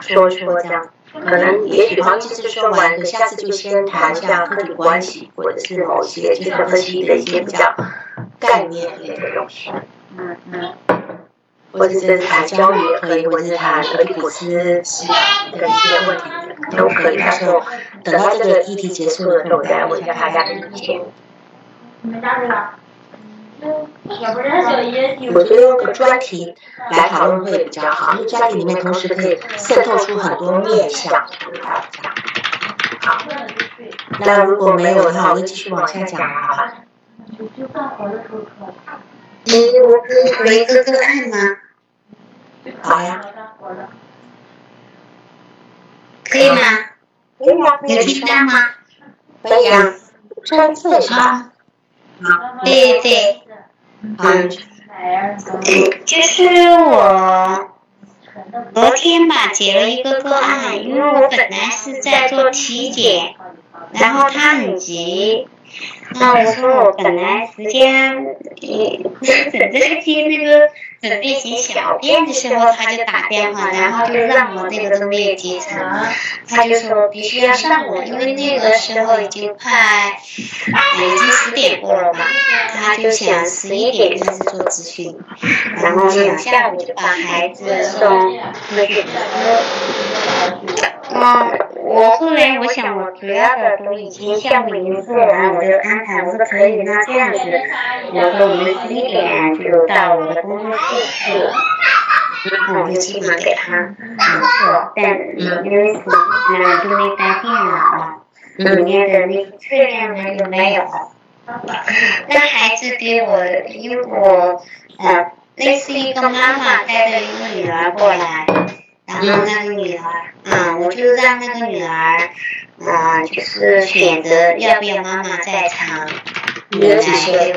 说说这样，可能也许防御机制说完，可下次就先谈一下客体关系，或者是某些精神分析的一些比较概念类的东西，嗯嗯，或者是谈焦虑也可以，或者是谈俄狄浦斯的一些问题都可以。到时候等到这个议题结束的时候，我再问一下大家的意见。你们家这个？我觉得用个专题来讨论会比较好，因为专题里面同时可以渗透出很多面相。好，那如果没有的话，我就继续往下讲好吧？你我可以回个个案吗？好呀。可以吗？可以啊。有听到吗？可以啊。专册是吧？好。对对。嗯，就是我昨天吧接了一个个案，因为我本来是在做体检，然后他很急，那我说我本来时间也不是等这个接那个。准备写小便的时候，他就打电话，然后就让我那个都没有接成，他就说必须要上午，因为那个时候已经快，已经十点过了嘛，他就想十一点开始做咨询，然后两下午就把孩子送回去。嗯，我后来我想，我主要的都已经项目已经做完，我就安排，我可以，那这样子，我说我们十一点就到我的工作室去，然后我就基本给他做，但因为是嗯因为带电脑，里面的那个测量呢又没有，那孩子给我，因为我呃类似一个妈妈带着一个女儿过来。然后那个女儿，嗯，我就让那个女儿，嗯，就是选择要不要妈妈在场，女儿几岁？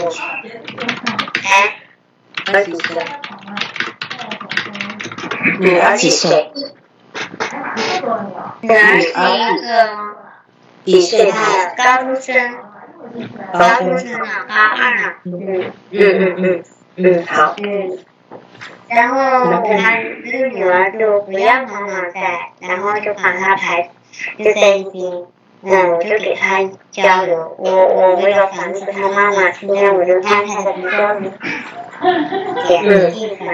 哎，儿几岁？女儿几岁？女儿是一个几岁？高中生，高中生啊，高二啊。嗯嗯嗯嗯嗯，好。嗯。然后我们那个女儿就不要妈妈在，然后就把她排就在一边，嗯，我就给他交流。我我为了防止他妈妈今天我就安排的比较严厉的。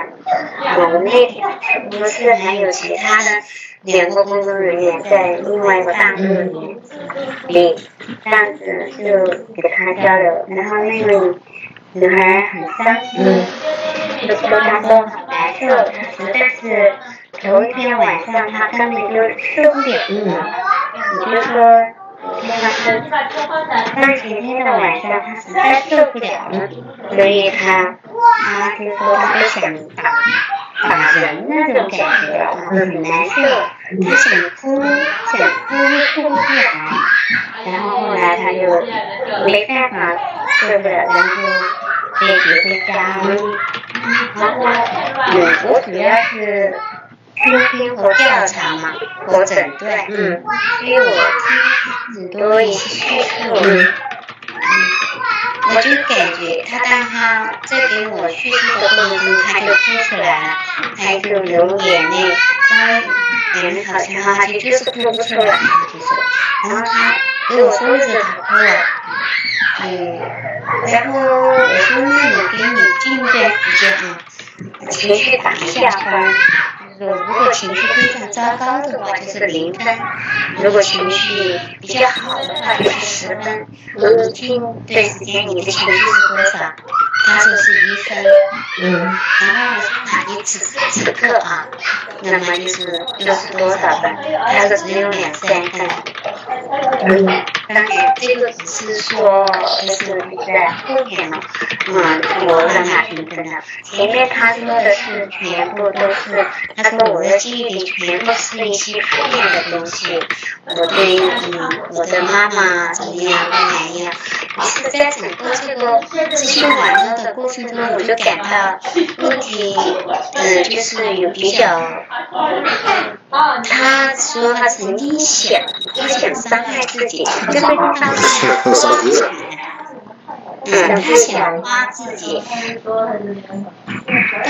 我们那天不是还有其他的两个工作人员在另外一个大厅里，里这样子就给他交流，然后那个女孩很伤心，就说她说很难受，她实在是头一天晚上她根本就受不了了，也就是说。天她说，但前天的晚上她实在受不了了，所以她她就说她不想打打人那种感觉，很难受，她想哭想哭又哭不出来，然后后来她就没办法受不了，然后被接回家。然后，我主要是。倾听和调查嘛，和诊断，嗯，所以我听很多也是叙述，嗯，我就感觉他当他在给我叙述的过程中，他就哭出来了，他就流眼泪，他眼泪好像他就就是哭不出来，就是，然后他给我说着他哭了，嗯，然后我说那你给你近一段时间啊，情绪打一下分。就是如果情绪非常糟糕的话，就是零分；如果情绪比较好的话，就是十分。你听段时间你的情绪是多少？他就是一分。嗯。然后我说那你此时此刻啊，那么就是又是多少分？他说只有两三分。嗯。当然，这个只是说，就是在后面嘛。嗯，我让他评分的。前面他说的是全部都是。他说我的记忆里全部是一些负面的东西，我对嗯我的妈妈怎么样怎么样。于是，在整个这个咨询完了的过程中，我就感到问题嗯就是有比较。他说他曾经想，他想伤害自己，这个地方是。嗯，他想挖自己，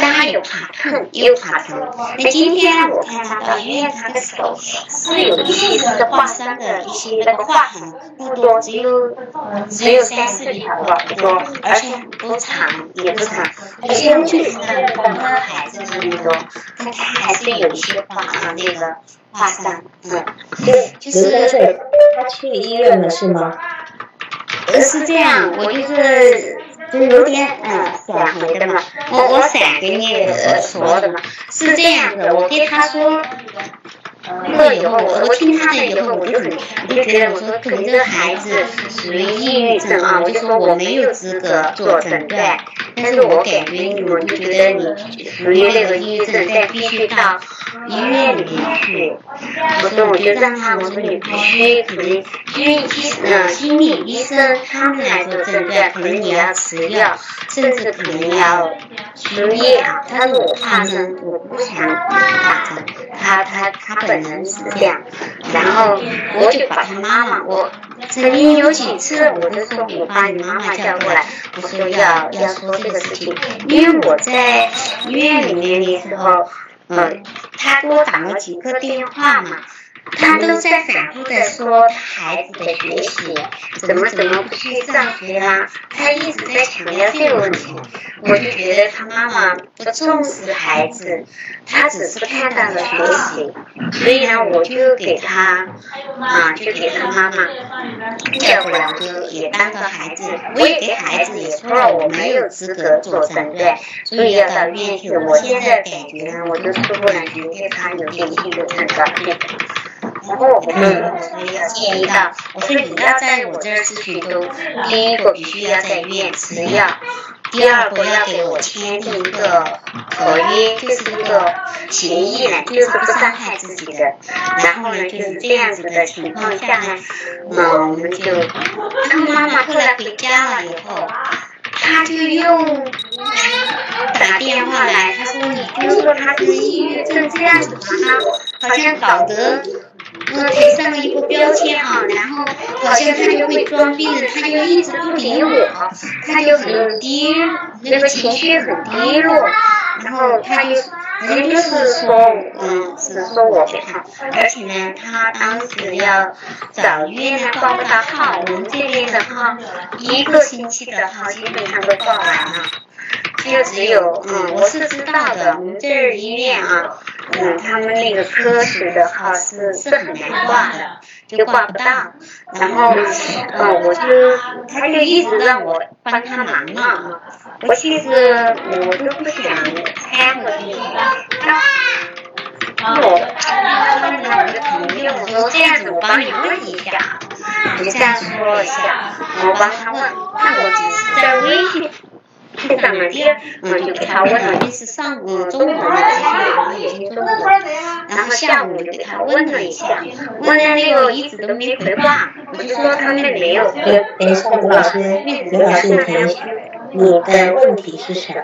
但他有怕痛，又怕疼。那今天我看他到医院，他的手是有一些是划伤的一些那个划痕，不多，只有只有三四条吧，不多，而且不长也不长。有些就是刚刚孩子的那种，但他还是有一些划伤那个划伤，嗯，就就是他去医院了是吗？是这样，我就是就有点嗯想回的嘛，我我想给你说的嘛，是这样的，我跟他说。了以后，我我听他的以后，我就很，我就觉得我说可能这个孩子属于抑郁症啊，我就说我没有资格做诊断，但是我感觉你，我就觉得你属于那个抑郁症，但必须到医院里面去。我说我就让他，我说你必须可能因为医呃心理医生他们来做诊断，可能你要吃药，甚至可能要输液啊。他说我怕针，我不想打针。他他他本。人是这样，然后我就把他妈妈，我曾经有几次我就说我把你妈妈叫过来，我说要要说这个事情，因为我在医院里面的时候，嗯，他给我打了几个电话嘛。他都在反复的说孩子的学习怎么怎么不去上学啦，他一直在强调这个问题，我就觉得他妈妈不重视孩子，他只是看到了学习，所以呢，我就给他啊，就给他妈妈叫过来，就也当个孩子，我也给孩子也说了，我没有资格做诊断，所以要到医院去。我现在感觉呢，我就是不能觉得他有点抑郁症的那种。然后我们所以要建议到，我说你要在我这儿咨询中，第一个必须要在医院吃药，第二个要给我签订一个合约，就是一个协议呢，就是不伤害自己的。然后呢，就是这样子的情况下呢，嗯，我们就，他妈妈后来回家了以后，他就又打电话来，他说你就说他是抑郁症这样子嘛，他好像搞得。我贴上了一个标签啊，然后好像他就会装病，他就一直不理我，他就很低，那个情绪很低落，然后他就人就是说，嗯，是说我给他，而且呢，他当时要找医院呢挂不到号，我们这边的号一个星期的号基本上都挂完了，就只有，嗯，我是知道的，我们这儿医院啊，嗯，他们那个科室的号是是很难挂的，就挂不到，然后，嗯，我就他就一直让我帮他忙嘛，我其实我都不想掺和进去。然后我，他们我的朋友我说这样子，我帮你问一下，我就这样说了一下，我帮他问，那我只是在微信。上面就嗯就给他问是上午中午的时候，我们已经中午，然后下午就给他问了一下，问了那个一直都没回话，我就说他们没有。等一下，刘老师，刘老师，你。的问题是什么？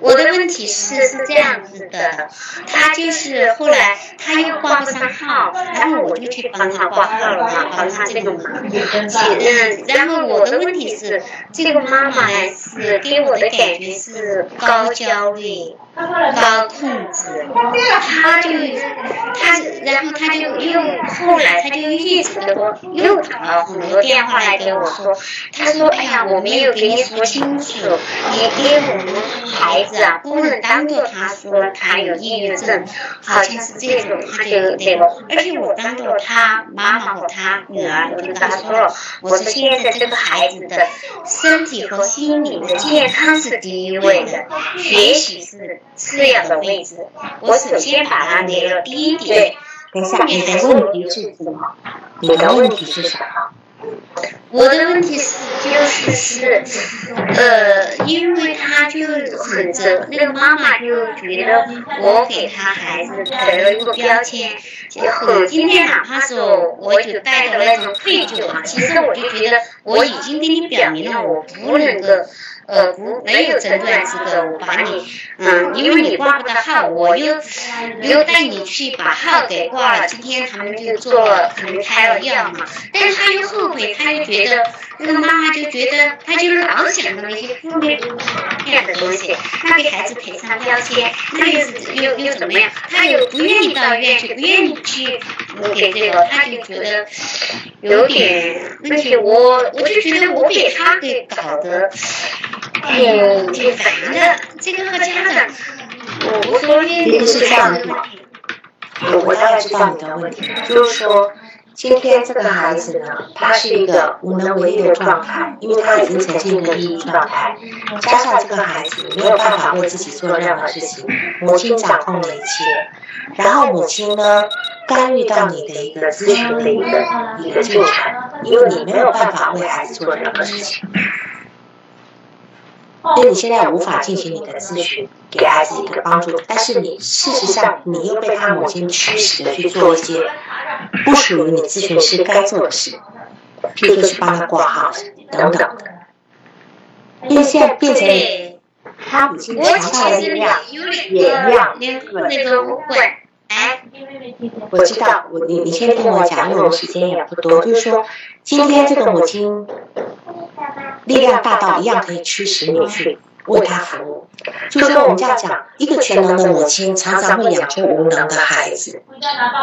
我的问题是是这样子的，他就是后来他又挂不上号，然后我就去帮他挂号了嘛，帮他这个忙。嗯，然后我的问题是，这个妈妈是给我的感觉是高焦虑。高控制，他就他，然后他就又后来他就一直说，又打了很多电话来给我说，他说哎呀，我没有给你说清楚，你给我们孩子啊，不能当做他说他有抑郁症，好像是这种，他就那个，而且我当做他妈妈和他女儿，我就跟他说了，我说现在这个孩子的身体和心理的健康是第一位的，学习是。次要的位置，我首先把它列了第一点。下，你的问题是什么？你的问题是什么？我的问题是，就是是，呃，因为他就很责，那个妈妈就觉得我给他孩子给了一个标签，然后今天哪怕说我就带着那种愧疚啊，其实我就觉得我已经跟你表明了，我不能够。呃，不，没有诊断资格，我把你，嗯，因为你挂不到号，我又又带你去把号给挂了。今天他们就做了，可能开了药嘛，但是他又后悔，他又觉得那个妈妈就觉得，他就老想着那些负面面的东西，他给孩子贴上标签，那又是又又怎么样？他又不愿意到医院去，不愿意去给这个，他就觉得有点问题，我我就觉得我给他给搞得。嗯，挺烦的。这个和家长，我昨天是这样的，我我大概知道你的问题，就是说，今天这个孩子呢，他是一个无能为力的状态，因为他已经呈现一个抑郁状态，加上这个孩子没有办法为自己做任何事情，母亲掌控了一切，然后母亲呢干预到你的一个咨询的一个一个进程，因为你没有办法为孩子做任何事情。所以你现在无法进行你的咨询，给孩子一个帮助。但是你事实上，你又被他母亲驱使的去做一些不属于你咨询师该做的事，譬如说去帮他挂号等等的。因为现在变成他母亲强大的力量，也让那个会。哎，我知道，我你你先听我讲，因为我们时间也不多。就是说，今天这个母亲力量大到一样可以驱使你去为他服务。就是说，我们这样讲，一个全能的母亲常常会养出无能的孩子。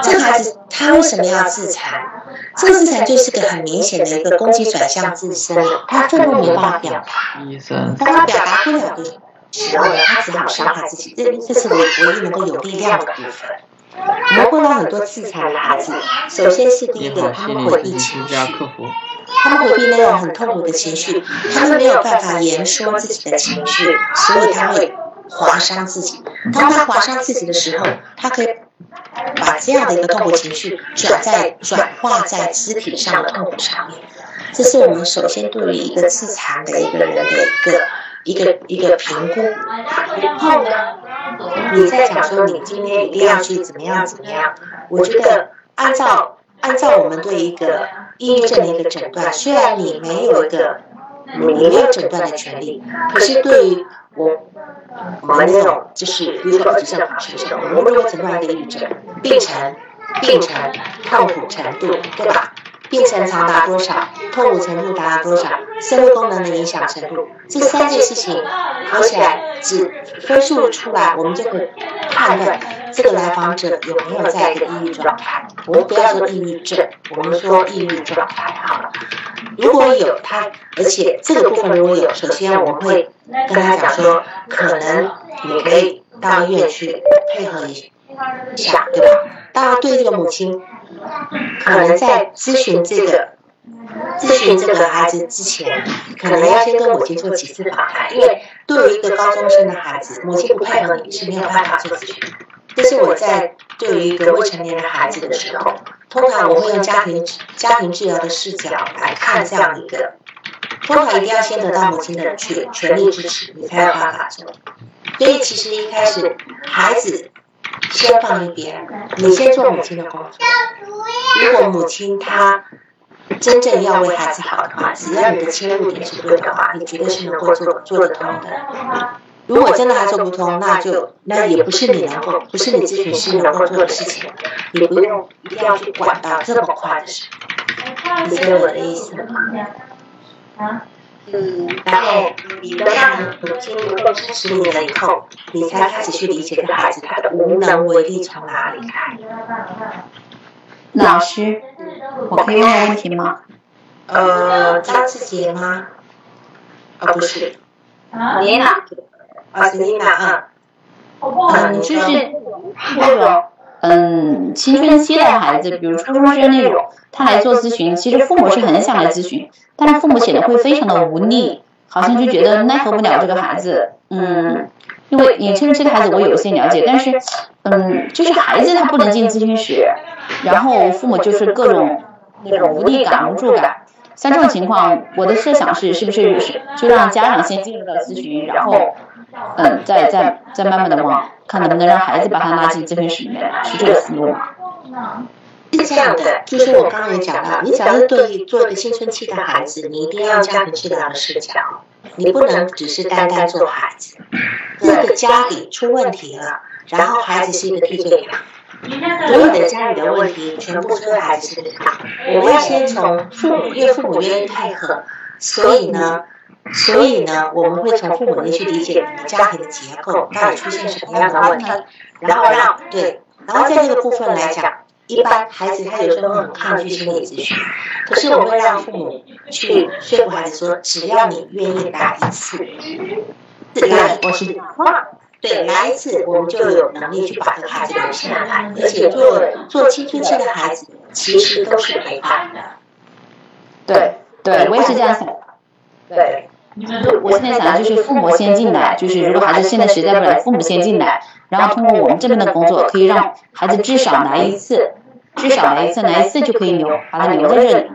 这个孩子他为什么要自残？这个自残就是个很明显的一个攻击转向自身，他愤怒没有办法表达，当他表达不了的时候，他只好伤害自己。这这是唯唯一能够有力量的部分。我们碰到很多自残的孩子，首先是第一个，他们回避情绪，他们回避那种很痛苦的情绪，他们没有办法言说自己的情绪，所以他会划伤自己。当他划伤自己的时候，他可以把这样的一个痛苦情绪转在转化在肢体上的痛苦上面。这是我们首先对于一个自残的一个人的一个。一个一个评估，然后呢，你在讲说你今天一定要去怎么样怎么样？我觉得按照按照我们对一个抑郁症的一个诊断，虽然你没有一个你没有诊断的权利，可是对于我我们这种就是比如说二级症法学生，我们如何诊断一个抑郁症病程、病程、痛苦程度，对吧？病程长达多少？痛苦程度达到多少？生物功能的影响程度？这三件事情，合起来，只分数出来，我们就可以判断这个来访者有没有在一个抑郁状态。我们不要说抑郁症，我们说抑郁状态好了。如果有他，而且这个部分如果有，首先我会跟他讲说，可能你可以到医院去配合一下，对吧？当然，对这个母亲，可能在咨询这个。咨询这个孩子之前，可能要先跟母亲做几次访谈，因为对于一个高中生的孩子，母亲不配合你是没有办法做咨询。这是我在对于一个未成年的孩子的时候，通常我会用家庭家庭治疗的视角来看这样一个，通常一定要先得到母亲的全全力支持，你才有办法做。所以其实一开始孩子先放一边，你先做母亲的工作。如果母亲她。真正要为孩子好的话，只要你的切入点是对的，你绝对是能够做做得通的。如果真的还做不通，那就那也不是你能够，不是你咨询师能够做的事情，你不用一定要去管到这么快的事。理解我的意思吗？啊，嗯，然后你的让母亲能够支持你了以后，你才开始去理解这个孩子他的无能为力从哪里来。老师，我可以问问题吗？呃，张志杰吗？啊，不是。你呢？啊，你呢？啊。嗯，就是那种嗯青春期的孩子，比如初中生那种，他来做咨询，其实父母是很想来咨询，但是父母显得会非常的无力，好像就觉得奈何不了这个孩子。嗯，因为你青春期的孩子我有一些了解，但是嗯，就是孩子他不能进咨询室。然后父母就是各种那种无力感、无助感，像这种情况，我的设想是，是不是就让家长先进入到咨询，然后，嗯，再再再慢慢的往看能不能让孩子把他拉进咨询室里面，是这个思路吗？是这样的，就是我刚刚也讲到，你只要是对做一个青春期的孩子，你一定要家庭治疗的视角，你不能只是单单做孩子，这个家里出问题了，然后孩子是一个替罪羊。所有的家里的问题全部都在孩子身上，我们要先从父母，因为父母愿意配合，所以呢，所以呢，我们会从父母那去理解你的家庭的结构到底出现什么样的问题，然后让对，然后在这个部分来讲，一般孩子他有时候很抗拒心理咨询，可是我会让父母去说服孩子说，只要你愿意来一次，来我是话。对，来一次我们就有能力去把这个孩子留下来，而且做做青春期的孩子其实都是陪伴的。对，对我也是这样想。对，我现在想的就是父母先进来，就是如果孩子现在实在不了，父母先进来，然后通过我们这边的工作，可以让孩子至少来一次，至少来一次，来一次就可以留，把他留在这里。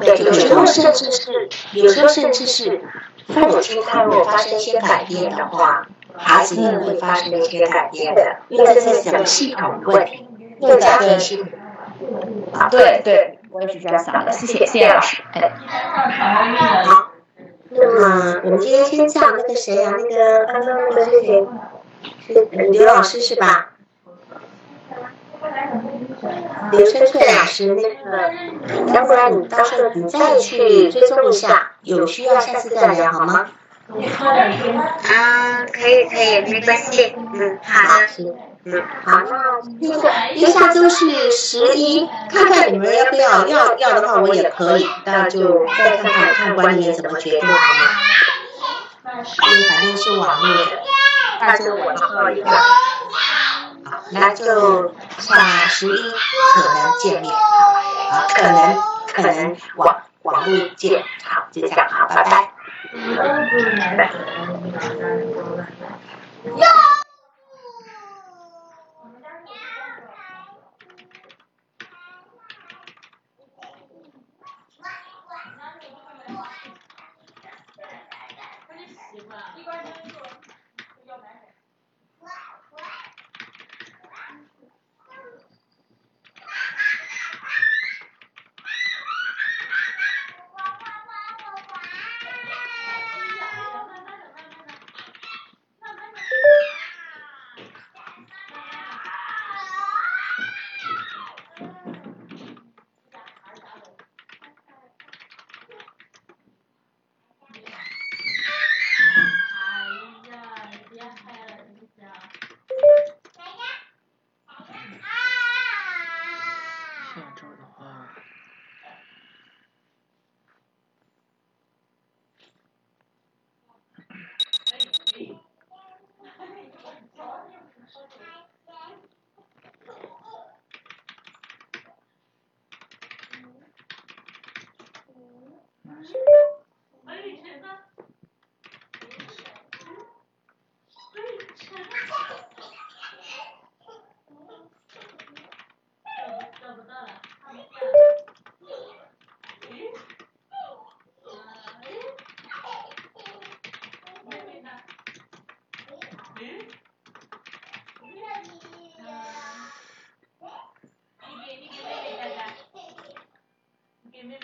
对，有时候甚至是，有时候甚至是父母亲他如果发生一些改变的话。孩子也会发生一些改变的，因为这是整个系统的问题，更家庭系统。啊，对对，我也是这样想的。谢谢谢谢老师。哎，好，那么我们今天先讲那个谁啊，那个刚刚那个是谁？是刘老师是吧？刘春翠老师，那个，要不然你到时候你再去追踪一下，有需要下次再聊好吗？啊，可以可以，没关系。嗯，好的。嗯，好。那个，因为下周是十一，看看你们要不要，要要的话我也可以，那就再看看看管理员怎么决定好吗？因为反正是网络的，那就我做一个，那就下十一可能见面，可能可能网网络见，好，就这样，好，拜拜。Give me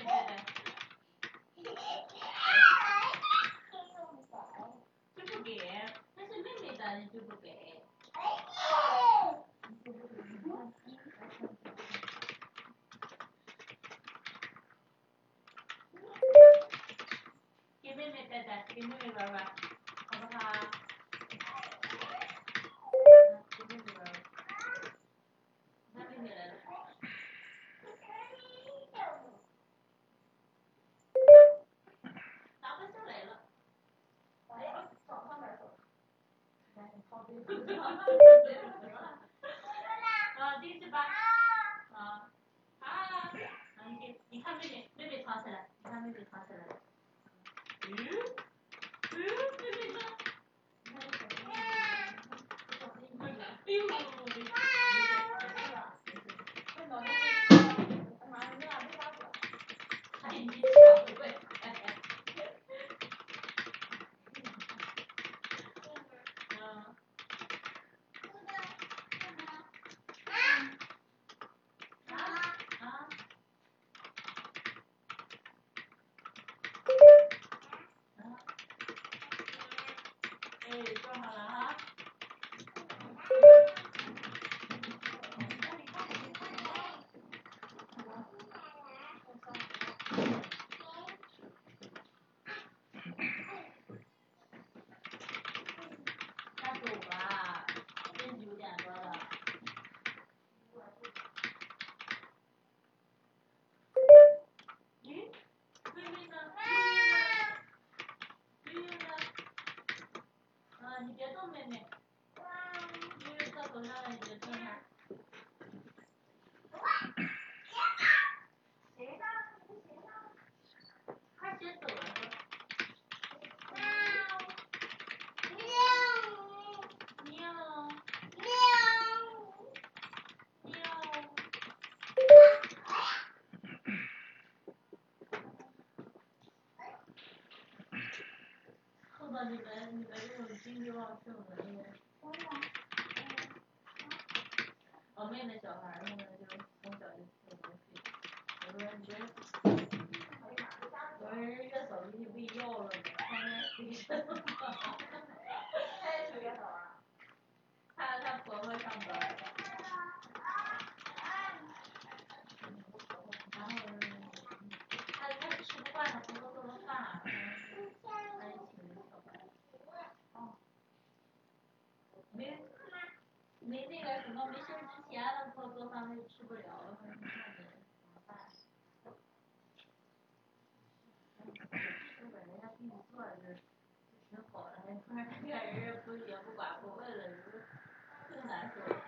my dad, give me my baba. 妹妹。悠悠坐头上了，你别动她。快些走了都。喵。喵。碰到你们你们这种精力旺盛的人。我妹妹小孩儿那个就从小就特别 fit，我说你这，我说人月嫂给你喂药了呢，天天飞身子。她她婆婆上班儿。然后她她吃不惯她婆婆做的饭，她就请人小孩儿。哦。没没那个什么没生之做饭她就吃不了，她说那得怎么办？本人家给你做的就挺好的，还突然看人家不也不管不问了，你说更难受。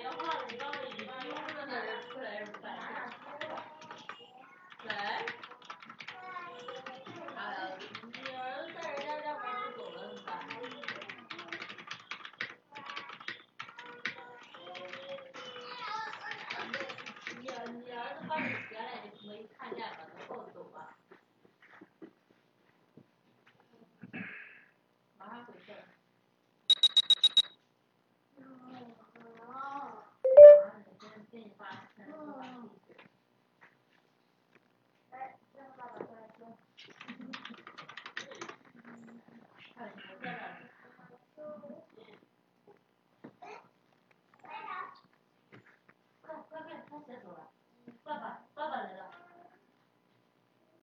电话，你帮我一下。